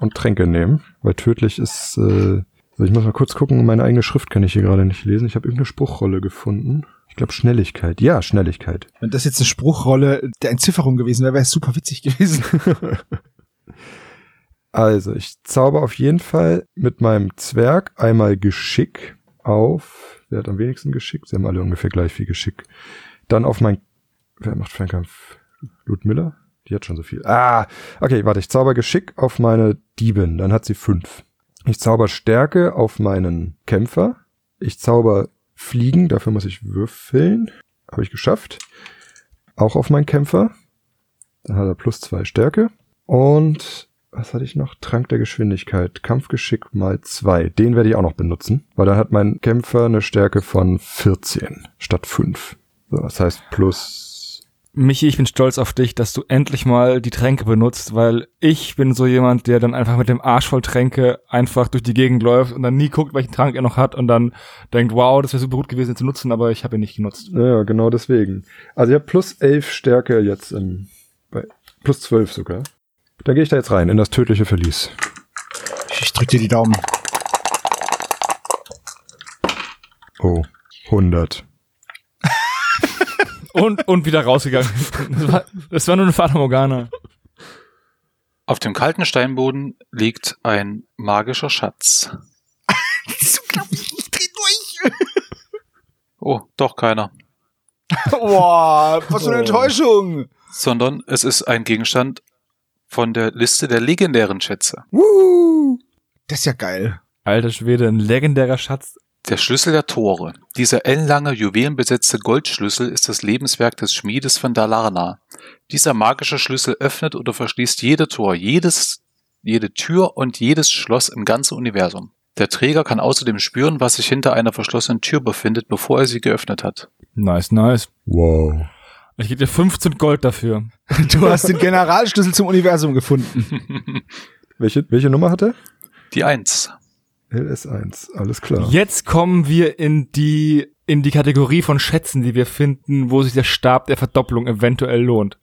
und Tränke nehmen, weil tödlich ist. Äh, also ich muss mal kurz gucken, meine eigene Schrift kann ich hier gerade nicht lesen. Ich habe irgendeine Spruchrolle gefunden. Ich glaube Schnelligkeit. Ja, Schnelligkeit. Wenn das jetzt eine Spruchrolle der Entzifferung gewesen wäre, wäre es super witzig gewesen. Also, ich zauber auf jeden Fall mit meinem Zwerg einmal Geschick auf. Wer hat am wenigsten Geschick? Sie haben alle ungefähr gleich viel Geschick. Dann auf mein. Wer macht Fernkampf? Ludmilla? Die hat schon so viel. Ah, okay, warte, ich zauber Geschick auf meine Diebin, dann hat sie fünf. Ich zauber Stärke auf meinen Kämpfer. Ich zauber Fliegen, dafür muss ich würfeln. Habe ich geschafft. Auch auf meinen Kämpfer. Dann hat er plus zwei Stärke. Und was hatte ich noch? Trank der Geschwindigkeit. Kampfgeschick mal zwei. Den werde ich auch noch benutzen, weil dann hat mein Kämpfer eine Stärke von 14 statt 5. So, das heißt plus. Michi, ich bin stolz auf dich, dass du endlich mal die Tränke benutzt, weil ich bin so jemand, der dann einfach mit dem Arsch voll Tränke einfach durch die Gegend läuft und dann nie guckt, welchen Trank er noch hat und dann denkt, wow, das wäre super gut gewesen ihn zu nutzen, aber ich habe ihn nicht genutzt. Ja, genau deswegen. Also ich habe plus 11 Stärke jetzt im. Bei, plus 12 sogar. Dann gehe ich da jetzt rein in das tödliche Verlies. Ich drück dir die Daumen. Oh, 100. Und, und wieder rausgegangen. Das war, das war nur eine Fata Morgana. Auf dem kalten Steinboden liegt ein magischer Schatz. Das glaub ich, ich dreh durch. Oh, doch keiner. Boah, was für eine Oh. Enttäuschung. Sondern es ist ein Gegenstand von der Liste der legendären Schätze. Woo. Das ist ja geil. Alter Schwede, ein legendärer Schatz. Der Schlüssel der Tore. Dieser ellenlange, juwelenbesetzte Goldschlüssel ist das Lebenswerk des Schmiedes von Dalarna. Dieser magische Schlüssel öffnet oder verschließt jede Tor, jedes, jede Tür und jedes Schloss im ganzen Universum. Der Träger kann außerdem spüren, was sich hinter einer verschlossenen Tür befindet, bevor er sie geöffnet hat. Nice, nice. Wow. Ich gebe dir 15 Gold dafür. Du hast den Generalschlüssel zum Universum gefunden. Welche, welche Nummer hat er? Die Eins. LS1, alles klar. Jetzt kommen wir in die, in die Kategorie von Schätzen, die wir finden, wo sich der Stab der Verdopplung eventuell lohnt.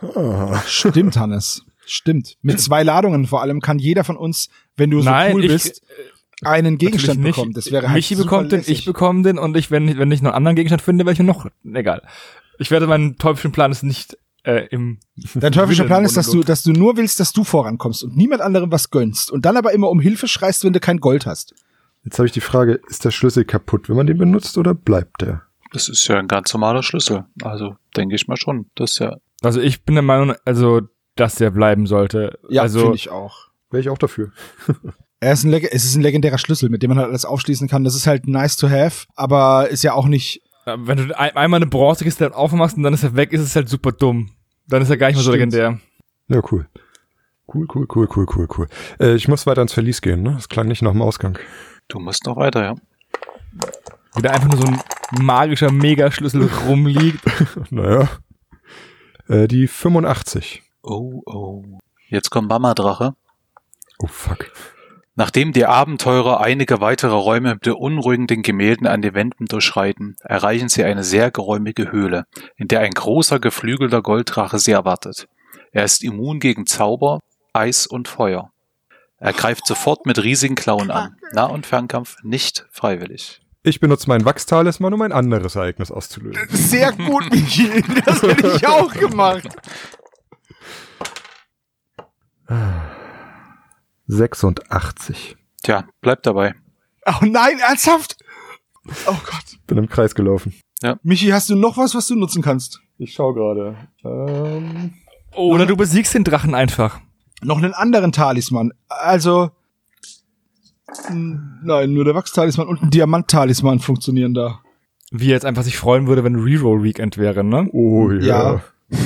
Ah, Stimmt, Hannes. Stimmt. Mit zwei Ladungen vor allem kann jeder von uns, wenn du so Nein, cool ich- bist, einen Gegenstand Natürlich bekommen. Das wäre halt Michi bekommt den, ich bekomme den und ich, wenn, wenn ich noch einen anderen Gegenstand finde, welche noch, egal. Ich werde meinen teuflischen Plan ist nicht äh, im Dein teuflischer Plan ist, dass du, dass du nur willst, dass du vorankommst und niemand anderem was gönnst und dann aber immer um Hilfe schreist, wenn du kein Gold hast. jetzt habe ich die Frage, ist der Schlüssel kaputt, wenn man den benutzt oder bleibt der? Das ist ja ein ganz normaler Schlüssel. Also denke ich mal schon. Das ist ja. Also ich bin der Meinung, also dass der bleiben sollte. Ja, also finde ich auch. Wäre ich auch dafür. Er ist ein, leg- es ist ein legendärer Schlüssel, mit dem man halt alles aufschließen kann. Das ist halt nice to have, aber ist ja auch nicht. äh, wenn du ein, einmal eine Bronzekiste dann aufmachst und dann ist er weg, ist es halt super dumm. Dann ist er gar nicht mehr so legendär. Ja, cool. Cool, cool, cool, cool, cool, cool. Äh, ich muss weiter ins Verlies gehen, ne? Das klang nicht nach dem Ausgang. Du musst noch weiter, ja. Wieder einfach nur so ein magischer Megaschlüssel rumliegt. naja. Äh, die 85. Oh, oh. Jetzt kommt Mama-Drache. Oh, fuck. Nachdem die Abenteurer einige weitere Räume mit beunruhigenden Gemälden an den Wänden durchschreiten, erreichen sie eine sehr geräumige Höhle, in der ein großer geflügelter Golddrache sie erwartet. Er ist immun gegen Zauber, Eis und Feuer. Er greift sofort mit riesigen Klauen an. Nah- und Fernkampf nicht freiwillig. Ich benutze meinen Wachstalisman, um ein anderes Ereignis auszulösen. Sehr gut, Michi. Das hätte ich auch gemacht. 86. Tja, bleibt dabei. Oh nein, ernsthaft? Oh Gott. Bin im Kreis gelaufen. Michi, hast du noch was, was du nutzen kannst? Ich schau gerade. Ähm, Oder du besiegst den Drachen einfach. Noch einen anderen Talisman. Also. Nein, nur der Wachstalisman und ein Diamant-Talisman funktionieren da. Wie er jetzt einfach sich freuen würde, wenn Reroll Weekend wäre, ne? oh Ja. ja.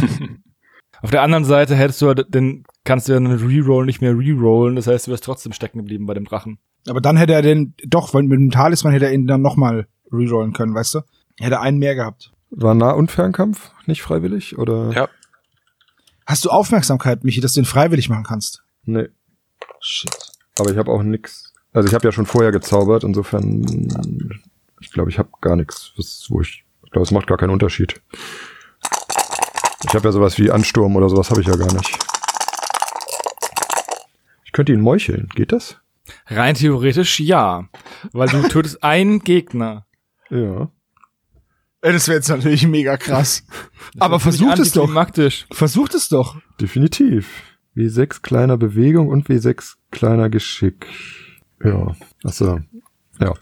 Auf der anderen Seite hättest du ja den, kannst du ja einen Reroll nicht mehr rerollen, das heißt, du wärst trotzdem stecken geblieben bei dem Drachen. Aber dann hätte er den, doch, weil mit dem Talisman hätte er ihn dann nochmal rerollen können, weißt du? Hätte er einen mehr gehabt. War Nah- und Fernkampf nicht freiwillig? Oder? Ja. Hast du Aufmerksamkeit, Michi, dass du ihn freiwillig machen kannst? Nee. Shit. Aber ich habe auch nix. Also ich habe ja schon vorher gezaubert, insofern. Ich glaube, ich habe gar nichts, was- wo ich. Ich glaube, es macht gar keinen Unterschied. Ich habe ja sowas wie Ansturm oder sowas habe ich ja gar nicht. Ich könnte ihn meucheln. Geht das? Rein theoretisch ja. Weil du tötest einen Gegner. Ja. Äh, Das wäre jetzt natürlich mega krass. Aber Das ist versucht es doch. Versucht es doch. Definitiv. W6 kleiner Bewegung und W6 kleiner Geschick. Ja. Achso. Ja.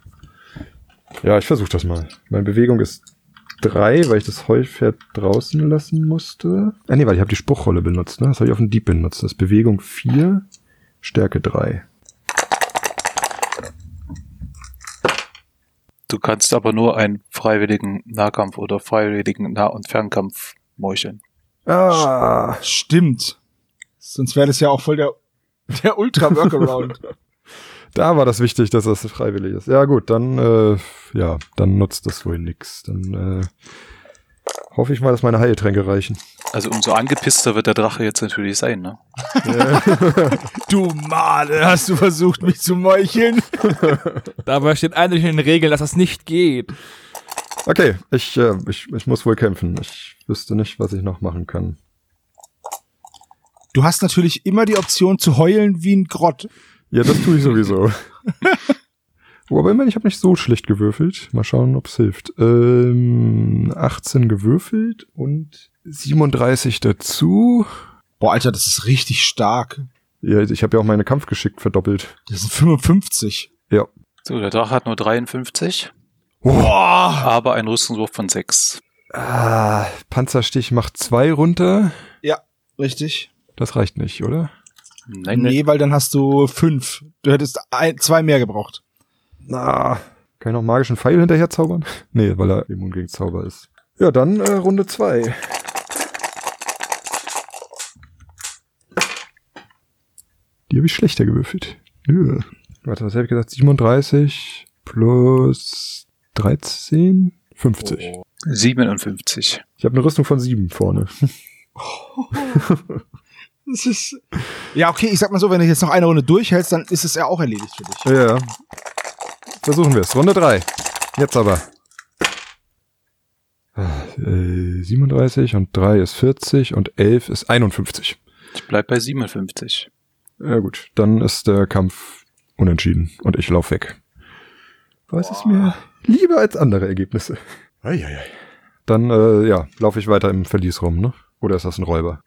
Ja, ich versuche das mal. Meine Bewegung ist drei, weil ich das Heupferd draußen lassen musste. Ah nee, weil ich habe die Spruchrolle benutzt, ne? Das habe ich auf den Dieb benutzt. Das ist Bewegung vier, Stärke drei. Du kannst aber nur einen freiwilligen Nahkampf oder freiwilligen Nah- und Fernkampf meucheln. Ah. Stimmt. Sonst wäre das ja auch voll der, der Ultra-Workaround. Da war das wichtig, dass das freiwillig ist. Ja gut, dann äh, ja, dann nutzt das wohl nix. Dann äh, hoffe ich mal, dass meine Heiltränke reichen. Also umso angepisster wird der Drache jetzt natürlich sein, ne? du Male, hast du versucht, mich zu meucheln? Dabei steht eindeutig in den Regeln, dass das nicht geht. Okay, ich, äh, ich, ich muss wohl kämpfen. Ich wüsste nicht, was ich noch machen kann. Du hast natürlich immer die Option zu heulen wie ein Grott. Ja, das tue ich sowieso. oh, aber immerhin, ich habe nicht so schlecht gewürfelt. Mal schauen, ob's hilft. Ähm, 18 gewürfelt und 37 dazu. Boah, Alter, das ist richtig stark. Ja, ich habe ja auch meine Kampfgeschick verdoppelt. Das sind 55. Ja. So, der Drache hat nur 53, Boah. aber einen Rüstungswurf von 6. Ah, Panzerstich macht zwei runter. Richtig. Das reicht nicht, oder? Nein, nee, weil dann hast du fünf. Du hättest ein, zwei mehr gebraucht. Na, kann ich noch magischen Pfeil hinterher zaubern? Nee, weil er immun gegen Zauber ist. Ja, dann äh, Runde zwei. Die habe ich schlechter gewürfelt. Ja. Warte, was habe ich gesagt? 37 plus 13? 50. Oh. 57. Ich habe eine Rüstung von 7 vorne. Das ist. Ja, okay, ich sag mal so, wenn du jetzt noch eine Runde durchhältst, dann ist es ja auch erledigt für dich. Ja. Versuchen wir es. Runde 3. Jetzt aber. Äh, 37 und 3 ist 40 und 11 ist 51. Ich bleib bei 57. Ja gut, dann ist der Kampf unentschieden und ich lauf weg. Was ist mir lieber als andere Ergebnisse? Eieiei. Dann, äh, ja, laufe ich weiter im Verlies rum, ne? Oder ist das ein Räuber?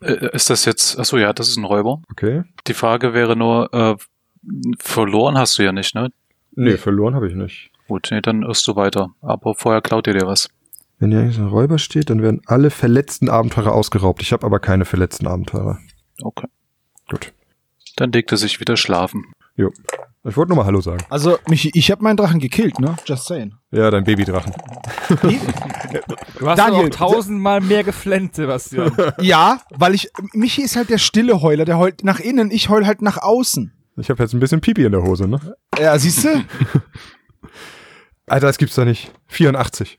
Äh, ist das jetzt, achso, ja, das ist ein Räuber. Okay. Die Frage wäre nur, äh, verloren hast du ja nicht, ne? Nee, verloren habe ich nicht. Gut, nee, dann irrst du weiter. Aber vorher klaut ihr dir was. Wenn hier eigentlich ein Räuber steht, dann werden alle verletzten Abenteurer ausgeraubt. Ich habe aber keine verletzten Abenteurer. Okay. Gut. Dann legt er sich wieder schlafen. Jo. Ich wollte nur mal Hallo sagen. Also, Michi, ich habe meinen Drachen gekillt, ne? Just saying. Ja, dein Babydrachen. Du hast Daniel, auch tausendmal mehr geflennt, Sebastian. ja, weil ich. Michi ist halt der stille Heuler, der heult nach innen, ich heul halt nach außen. Ich habe jetzt ein bisschen Pipi in der Hose, ne? Ja, siehst du? Alter, das gibt's doch nicht. 84.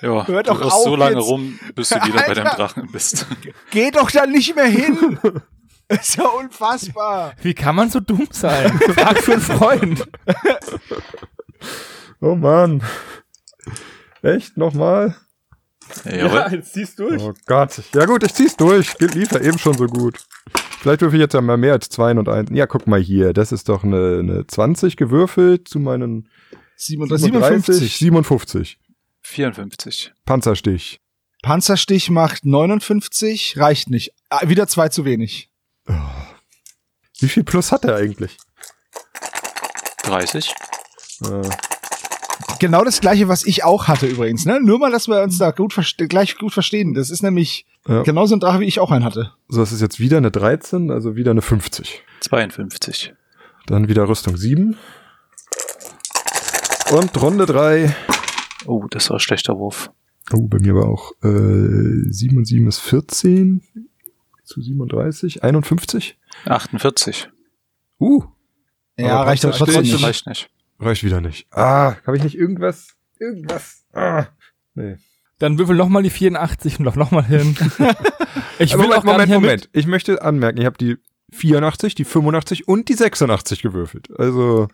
Ja, Hör du doch irrst auf so lange jetzt. rum, bis du wieder bei deinem Alter. Drachen bist. Geh doch da nicht mehr hin! ist ja unfassbar. Wie kann man so dumm sein? Frag für einen Freund. Oh Mann. Echt? Nochmal? Jawohl. jetzt ziehst du Oh Gott. Ja gut, ich zieh's durch. Lief ja eben schon so gut. Vielleicht würfel ich jetzt ja mal mehr als 2 und 1. Ja, guck mal hier. Das ist doch eine, eine 20 gewürfelt zu meinen 37, 57. 57. 54. Panzerstich. Panzerstich macht 59, reicht nicht. Ah, wieder zwei zu wenig. Wie viel Plus hat er eigentlich? 30. Äh, Genau das gleiche, was ich auch hatte übrigens, ne? Nur mal, dass wir uns da gut gleich gut verstehen. Das ist nämlich Ja. genauso ein Drache, wie ich auch einen hatte. so, das ist jetzt wieder eine 13, also wieder eine 50. 52. Dann wieder Rüstung 7. Und Runde 3. Oh, das war ein schlechter Wurf. Oh, bei mir war auch äh, 7 und 7 ist 14 zu 37, 51. 48. Uh, Ja, reicht aber trotzdem Das nicht. reicht nicht. Reicht wieder nicht. Ah, habe ich nicht irgendwas? Irgendwas? Ah, nee. Dann würfel noch mal die 84 und lauf noch mal hin. Ich will Moment, auch gar Moment, Moment. Ich möchte anmerken, ich habe die 84, die 85 und die 86 gewürfelt. Also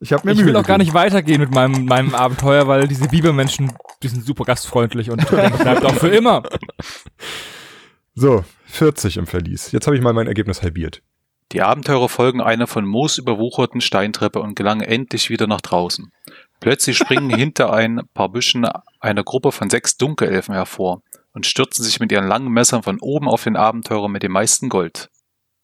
ich habe mir. Ich Mühe will auch gar gegeben. nicht weitergehen mit meinem, meinem Abenteuer, weil diese Bibermenschen, die sind super gastfreundlich und denke, bleibt auch für immer. So, 40 im Verlies. Jetzt habe ich mal mein Ergebnis halbiert. Die Abenteurer folgen einer von Moos überwucherten Steintreppe und gelangen endlich wieder nach draußen. Plötzlich springen hinter ein paar Büschen eine Gruppe von sechs Dunkelelfen hervor und stürzen sich mit ihren langen Messern von oben auf den Abenteurer mit dem meisten Gold.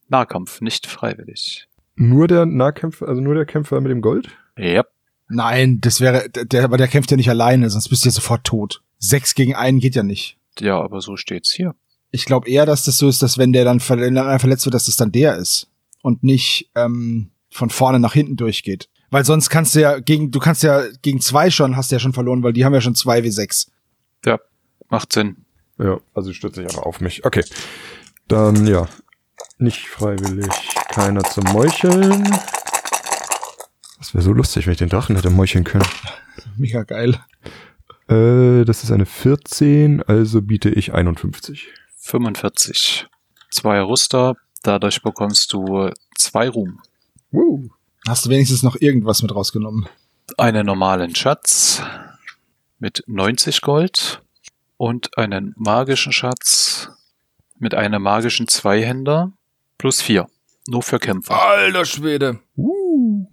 Nahkampf, nicht freiwillig. Nur der Nahkämpfer, also nur der Kämpfer mit dem Gold? Yep. Nein, das wäre, der, aber der kämpft ja nicht alleine, sonst bist du ja sofort tot. Sechs gegen einen geht ja nicht. Ja, aber so steht's hier. Ich glaube eher, dass das so ist, dass wenn der dann ver wenn einer verletzt wird, dass das dann der ist und nicht ähm, von vorne nach hinten durchgeht. Weil sonst kannst du ja gegen, du kannst ja gegen zwei schon, hast du ja schon verloren, weil die haben ja schon zwei wie sechs. Ja, macht Sinn. Ja, also stürzt sich einfach auf mich. Okay. Dann, ja. Nicht freiwillig. Keiner zum Meucheln. Das wäre so lustig, wenn ich den Drachen hätte meucheln können. Mega geil. Äh, das ist eine 14, also biete ich 51. 45. Zwei Rüster, dadurch bekommst du zwei Ruhm. Woo. Hast du wenigstens noch irgendwas mit rausgenommen? einen normalen Schatz mit 90 Gold und einen magischen Schatz mit einem magischen Zweihänder plus vier. Nur für Kämpfer. Alter Schwede. Uh.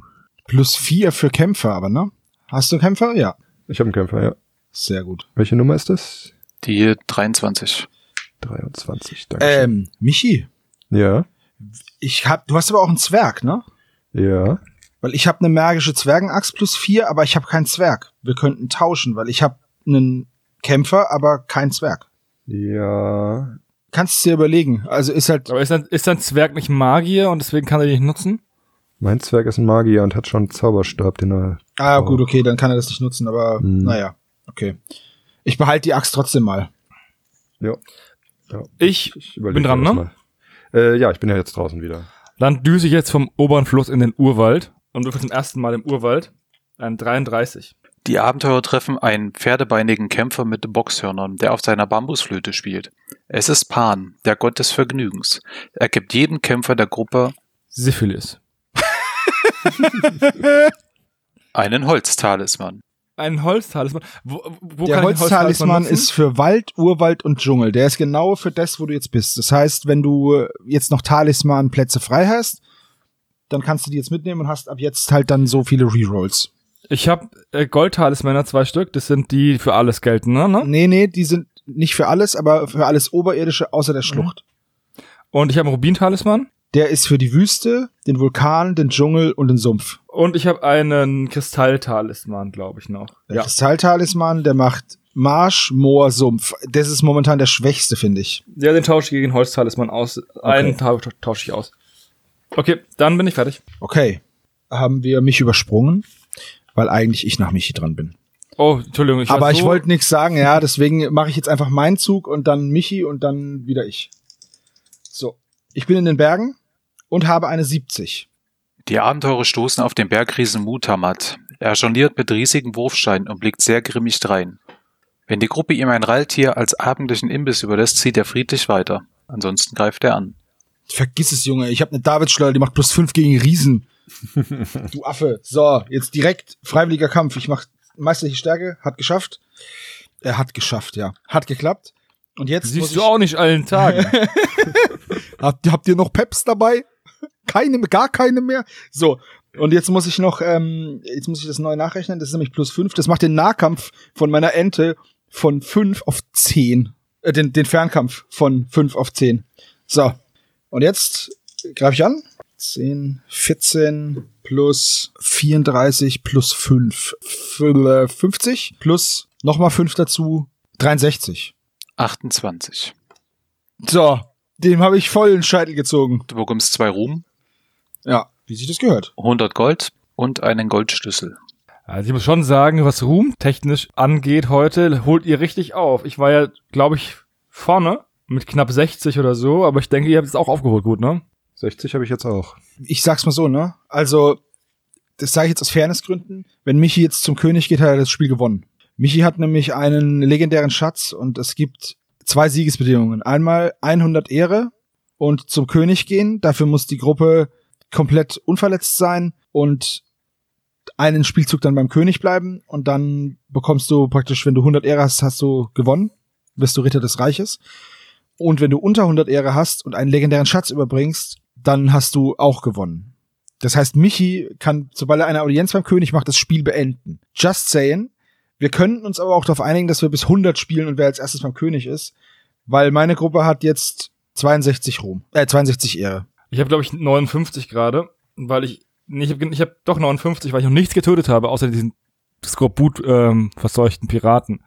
Plus vier für Kämpfer, aber ne? Hast du Kämpfer? Ja. Ich habe einen Kämpfer, ja. Sehr gut. Welche Nummer ist das? Die 23. 23, danke. Ähm, Michi, ja, ich hab, du hast aber auch einen Zwerg, ne? ja. Weil ich habe eine magische Zwergenaxt plus vier, aber ich habe keinen Zwerg. Wir könnten tauschen, weil ich habe einen Kämpfer, aber keinen Zwerg. Ja, Kannst du dir überlegen. Also ist halt, Aber ist ein, ist ein Zwerg nicht Magier und deswegen kann er den nicht nutzen? mein Zwerg ist ein Magier und hat schon einen Zauberstab, den er. ah gut, okay, dann kann er das nicht nutzen, aber Hm. naja, okay. Ich behalte die Axt trotzdem mal. Ja. Ja. Ich überleg bin dran, ne? Äh, ja, ich bin ja jetzt draußen wieder. Dann düse ich jetzt vom oberen Fluss in den Urwald und würfel zum ersten Mal im Urwald ein 33. Die Abenteurer treffen einen pferdebeinigen Kämpfer mit Boxhörnern, der auf seiner Bambusflöte spielt. Es ist Pan, der Gott des Vergnügens. Er gibt jedem Kämpfer der Gruppe Syphilis. einen Holztalisman. Ein Holztalisman. Wo, wo Der Holztalisman ist für Wald, Urwald und Dschungel. Der ist genau für das, wo du jetzt bist. Das heißt, wenn du jetzt noch Talisman-Plätze frei hast, dann kannst du die jetzt mitnehmen und hast ab jetzt halt dann so viele Rerolls. Ich habe äh, Goldtalismänner, zwei Stück. Das sind die die für alles gelten, ne? ne? Nee, nee, die sind nicht für alles, aber für alles Oberirdische außer Mhm. der Schlucht. Und ich habe einen Rubintalisman. Der ist für die Wüste, den Vulkan, den Dschungel und den Sumpf. Und ich habe einen Kristalltalisman, glaube ich noch. Der Kristalltalisman, der macht Marsch, Moor, Sumpf. Das ist momentan der schwächste, finde ich. Ja, den tausche ich gegen Holztalisman aus. Einen tau tausche ich aus. Okay, dann bin ich fertig. Okay. Haben wir mich übersprungen, weil eigentlich ich nach Michi dran bin. Oh, Entschuldigung. Ich Aber ich so- wollte nichts sagen, ja, deswegen mache ich jetzt einfach meinen Zug und dann Michi und dann wieder ich. So. Ich bin in den Bergen und habe eine 70. Die Abenteurer stoßen auf den Bergriesen Mutamat. Er jongliert mit riesigen Wurfsteinen und blickt sehr grimmig drein. Wenn die Gruppe ihm ein Ralltier als abendlichen Imbiss überlässt, zieht er friedlich weiter. Ansonsten greift er an. Vergiss es, Junge. Ich habe eine Davidschleuder, die macht plus 5 gegen Riesen. du Affe. So, jetzt direkt freiwilliger Kampf. Ich mach meisterliche Stärke. Hat geschafft. Er hat geschafft, ja. Hat geklappt. Und jetzt muss Siehst ich, du auch nicht allen Tagen. Habt, habt ihr noch Peps dabei? Keine, gar keine mehr. So. Und jetzt muss ich noch, ähm, jetzt muss ich das neu nachrechnen. Das ist nämlich plus fünf. Das macht den Nahkampf von meiner Ente von fünf auf zehn. Äh, den, den Fernkampf von fünf auf zehn. So. Und jetzt greife ich an. 10, 14 plus 34 plus 5. 50 plus nochmal 5 dazu. 63. 28. So. Dem habe ich voll den Scheitel gezogen. Du bekommst zwei Ruhm, Ja, wie sich das gehört. 100 Gold und einen Goldschlüssel. Also ich muss schon sagen, was Ruhm technisch angeht heute, holt ihr richtig auf. Ich war ja, glaube ich, vorne mit knapp 60 oder so, aber ich denke, ihr habt es auch aufgeholt gut, ne? 60 habe ich jetzt auch. Ich sag's mal so, ne? Also, das sage ich jetzt aus Fairnessgründen. Wenn Michi jetzt zum König geht, hat er das Spiel gewonnen. Michi hat nämlich einen legendären Schatz und es gibt zwei Siegesbedingungen. Einmal 100 Ehre und zum König gehen. Dafür muss die Gruppe komplett unverletzt sein und einen Spielzug dann beim König bleiben und dann bekommst du praktisch, wenn du 100 Ehre hast, hast du gewonnen, bist du Ritter des Reiches. Und wenn du unter 100 Ehre hast und einen legendären Schatz überbringst, dann hast du auch gewonnen. Das heißt, Michi kann, sobald er eine Audienz beim König macht, das Spiel beenden. Just saying. Wir könnten uns aber auch darauf einigen, dass wir bis 100 spielen und wer als erstes beim König ist, weil meine Gruppe hat jetzt 62 Ruhm, äh 62 Ehre. Ich habe, glaube ich, 59 gerade, weil ich, nee, ich habe ich hab doch 59, weil ich noch nichts getötet habe, außer diesen Skorbut ähm, verseuchten Piraten.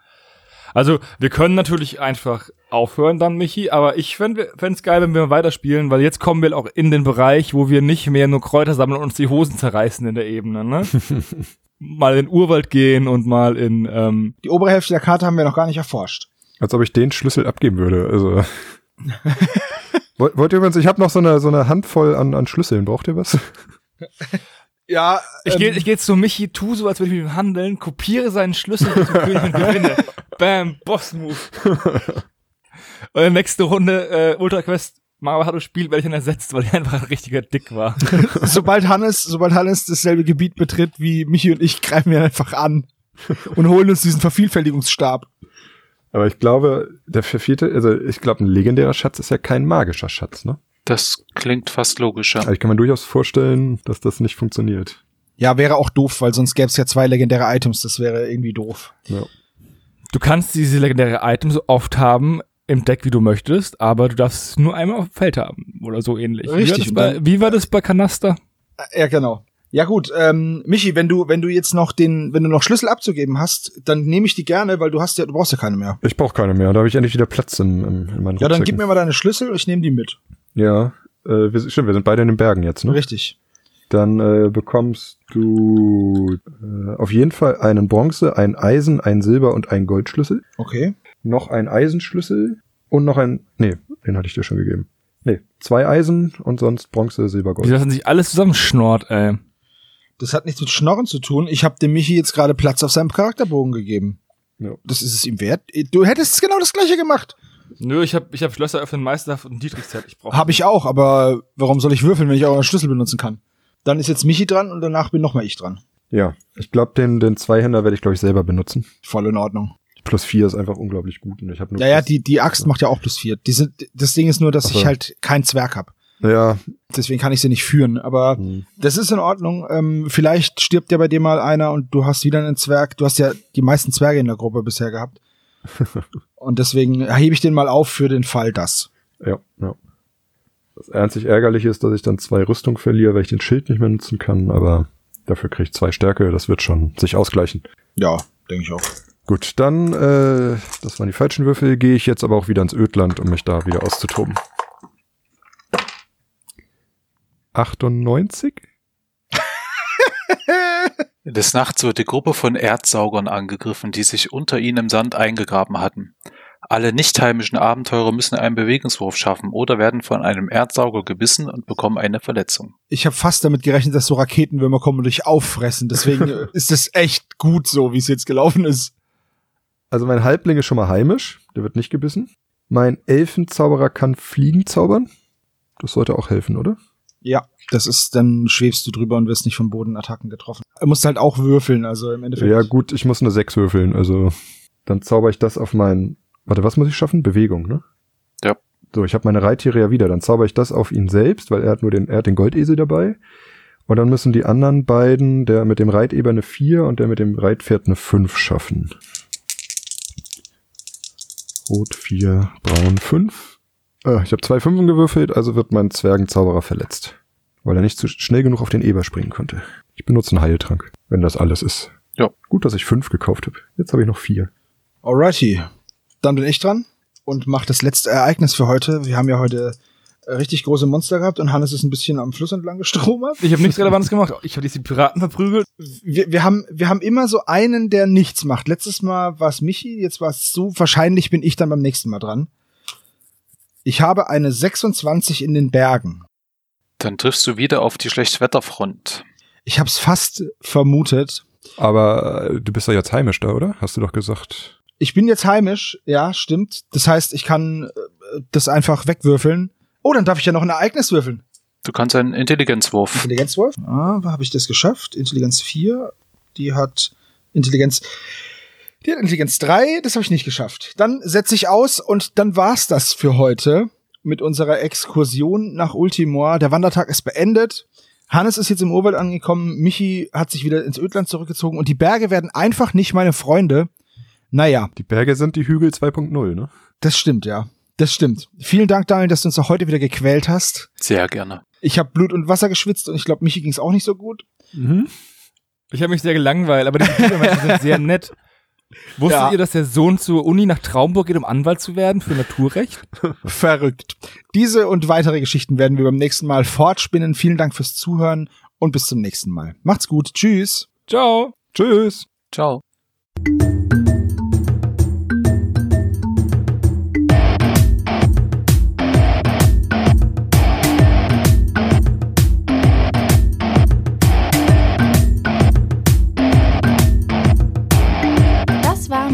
Also, wir können natürlich einfach aufhören dann, Michi, aber ich fände es geil, wenn wir weiterspielen, weil jetzt kommen wir auch in den Bereich, wo wir nicht mehr nur Kräuter sammeln und uns die Hosen zerreißen in der Ebene, ne? mal in den Urwald gehen und mal in, ähm, Die obere Hälfte der Karte haben wir noch gar nicht erforscht. Als ob ich den Schlüssel abgeben würde. Also. Wollt wollt ihr übrigens, ich habe noch so eine, so eine Handvoll an, an Schlüsseln. Braucht ihr was? Ja, Ich ähm, gehe ich geh zu Michi, tu so, als würde ich mit ihm handeln, kopiere seinen Schlüssel zum König und gewinne. Bam, Boss-Move. Und in der nächsten Runde äh, Ultra Quest Mario spielt, werde ich dann ersetzt, weil er einfach ein richtiger Dick war. sobald Hannes, sobald Hannes dasselbe Gebiet betritt wie Michi und ich, greifen wir einfach an und holen uns diesen Vervielfältigungsstab. Aber ich glaube, der vierte, also ich glaube, ein legendärer Schatz ist ja kein magischer Schatz, ne? Das klingt fast logischer. Also ich kann mir durchaus vorstellen, dass das nicht funktioniert. Ja, wäre auch doof, weil sonst gäbe es ja zwei legendäre Items, das wäre irgendwie doof. Ja. Du kannst diese legendäre Items so oft haben, im Deck, wie du möchtest, aber du darfst es nur einmal auf dem Feld haben oder so ähnlich. Richtig, Wie war das bei, wie war das bei Kanaster? Ja, genau. Ja gut, ähm, Michi, wenn du wenn du jetzt noch den wenn du noch Schlüssel abzugeben hast, dann nehme ich die gerne, weil du hast ja du brauchst ja keine mehr. Ich brauche keine mehr. Da habe ich endlich wieder Platz im, im, in meinen Ja, dann gib mir mal deine Schlüssel, ich nehme die mit. Ja, äh, wir, stimmt, wir sind beide in den Bergen jetzt, ne? Richtig. Dann äh, bekommst du äh, auf jeden Fall einen Bronze, ein Eisen, ein Silber und einen Goldschlüssel. Okay. Noch ein Eisenschlüssel und noch ein. Nee, den hatte ich dir schon gegeben. Nee, zwei Eisen und sonst Bronze, Silber, Wie Gold. das sich alles zusammenschnort, ey. Das hat nichts mit Schnorren zu tun. Ich habe dem Michi jetzt gerade Platz auf seinem Charakterbogen gegeben. Ja. Das ist es ihm wert. Du hättest genau das gleiche gemacht. Nö, ich hab, ich hab Schlösser öffnen, Meisterhaft und Dietrichszeit. Ich brauche. Habe ich auch, aber warum soll ich würfeln, wenn ich auch einen Schlüssel benutzen kann? Dann ist jetzt Michi dran und danach bin nochmal ich dran. Ja, ich glaube, den, den Zweihänder werde ich, glaube ich, selber benutzen. Voll in Ordnung. Plus vier ist einfach unglaublich gut. Und ich habe nur Ja, ja, die, die Axt macht ja auch plus vier. Die sind, das Ding ist nur, dass Ach so. ich halt keinen Zwerg hab. Ja, Deswegen kann ich sie nicht führen. Aber hm. das ist in Ordnung. Ähm, vielleicht stirbt ja bei dir mal einer und du hast wieder einen Zwerg. Du hast ja die meisten Zwerge in der Gruppe bisher gehabt. und deswegen hebe ich den mal auf für den Fall das. ja, ja. Das einzig Ärgerliche ist, dass ich dann zwei Rüstung verliere, weil ich den Schild nicht mehr nutzen kann, aber dafür kriege ich zwei Stärke. Das wird schon sich ausgleichen. Ja, denke ich auch. Gut, dann, äh, das waren die falschen Würfel, gehe ich jetzt aber auch wieder ins Ödland, um mich da wieder auszutoben. 98? Des Nachts wird die Gruppe von Erdsaugern angegriffen, die sich unter ihnen im Sand eingegraben hatten. Alle nicht heimischen Abenteurer müssen einen Bewegungswurf schaffen oder werden von einem Erdsauger gebissen und bekommen eine Verletzung. Ich habe fast damit gerechnet, dass so Raketenwürmer kommen und dich auffressen. Deswegen ist es echt gut so, wie es jetzt gelaufen ist. Also mein Halbling ist schon mal heimisch, der wird nicht gebissen. Mein Elfenzauberer kann Fliegen zaubern. Das sollte auch helfen, oder? Ja, das ist, dann schwebst du drüber und wirst nicht von Bodenattacken getroffen. Er muss halt auch würfeln, also im Endeffekt. Ja gut, ich muss eine 6 würfeln, also dann zauber ich das auf meinen... Warte, was muss ich schaffen? Bewegung, ne? Ja. So, ich habe meine Reittiere ja wieder. Dann zauber ich das auf ihn selbst, weil er hat nur den, er hat den Goldesel dabei. Und dann müssen die anderen beiden, der mit dem Reiteber eine 4 und der mit dem Reitpferd eine 5 schaffen. Rot 4, Braun 5. Äh, ich habe zwei Fünfen gewürfelt, also wird mein Zwergenzauberer verletzt. Weil er nicht zu schnell genug auf den Eber springen konnte. Ich benutze einen Heiltrank, wenn das alles ist. Ja. Gut, dass ich fünf gekauft habe. Jetzt habe ich noch vier. Alrighty. Dann bin ich dran und mach das letzte Ereignis für heute. Wir haben ja heute richtig große Monster gehabt und Hannes ist ein bisschen am Fluss entlang gestromert. Ich habe nichts Relevantes gemacht. Ich habe jetzt die Piraten verprügelt. Wir, wir, haben, wir haben immer so einen, der nichts macht. Letztes Mal war es Michi, jetzt war es so. Wahrscheinlich bin ich dann beim nächsten Mal dran. Ich habe eine 26 in den Bergen. Dann triffst du wieder auf die Schlechtwetterfront. Ich habe es fast vermutet. Aber äh, du bist ja jetzt heimisch da, oder? Hast du doch gesagt. Ich bin jetzt heimisch, ja, stimmt. Das heißt, ich kann äh, das einfach wegwürfeln. Oh, dann darf ich ja noch ein Ereignis würfeln. Du kannst einen Intelligenzwurf. Intelligenzwurf. Ah, habe ich das geschafft? Intelligenz 4. Die hat Intelligenz. Die hat Intelligenz 3. Das habe ich nicht geschafft. Dann setze ich aus und dann war's das für heute mit unserer Exkursion nach Ultimor. Der Wandertag ist beendet. Hannes ist jetzt im Urwald angekommen. Michi hat sich wieder ins Ödland zurückgezogen und die Berge werden einfach nicht meine Freunde. Naja, Die Berge sind die Hügel 2.0, ne? das stimmt, ja. Das stimmt. Vielen Dank, Daniel, dass du uns auch heute wieder gequält hast. Sehr gerne. Ich habe Blut und Wasser geschwitzt und ich glaube, Michi ging's auch nicht so gut. Mhm. Ich habe mich sehr gelangweilt, aber die Menschen sind sehr nett. Wusstet Ja. ihr, dass der Sohn zur Uni nach Traumburg geht, um Anwalt zu werden für Naturrecht? Verrückt. Diese und weitere Geschichten werden wir beim nächsten Mal fortspinnen. Vielen Dank fürs Zuhören und bis zum nächsten Mal. Macht's gut. Tschüss. Ciao. Tschüss. Ciao.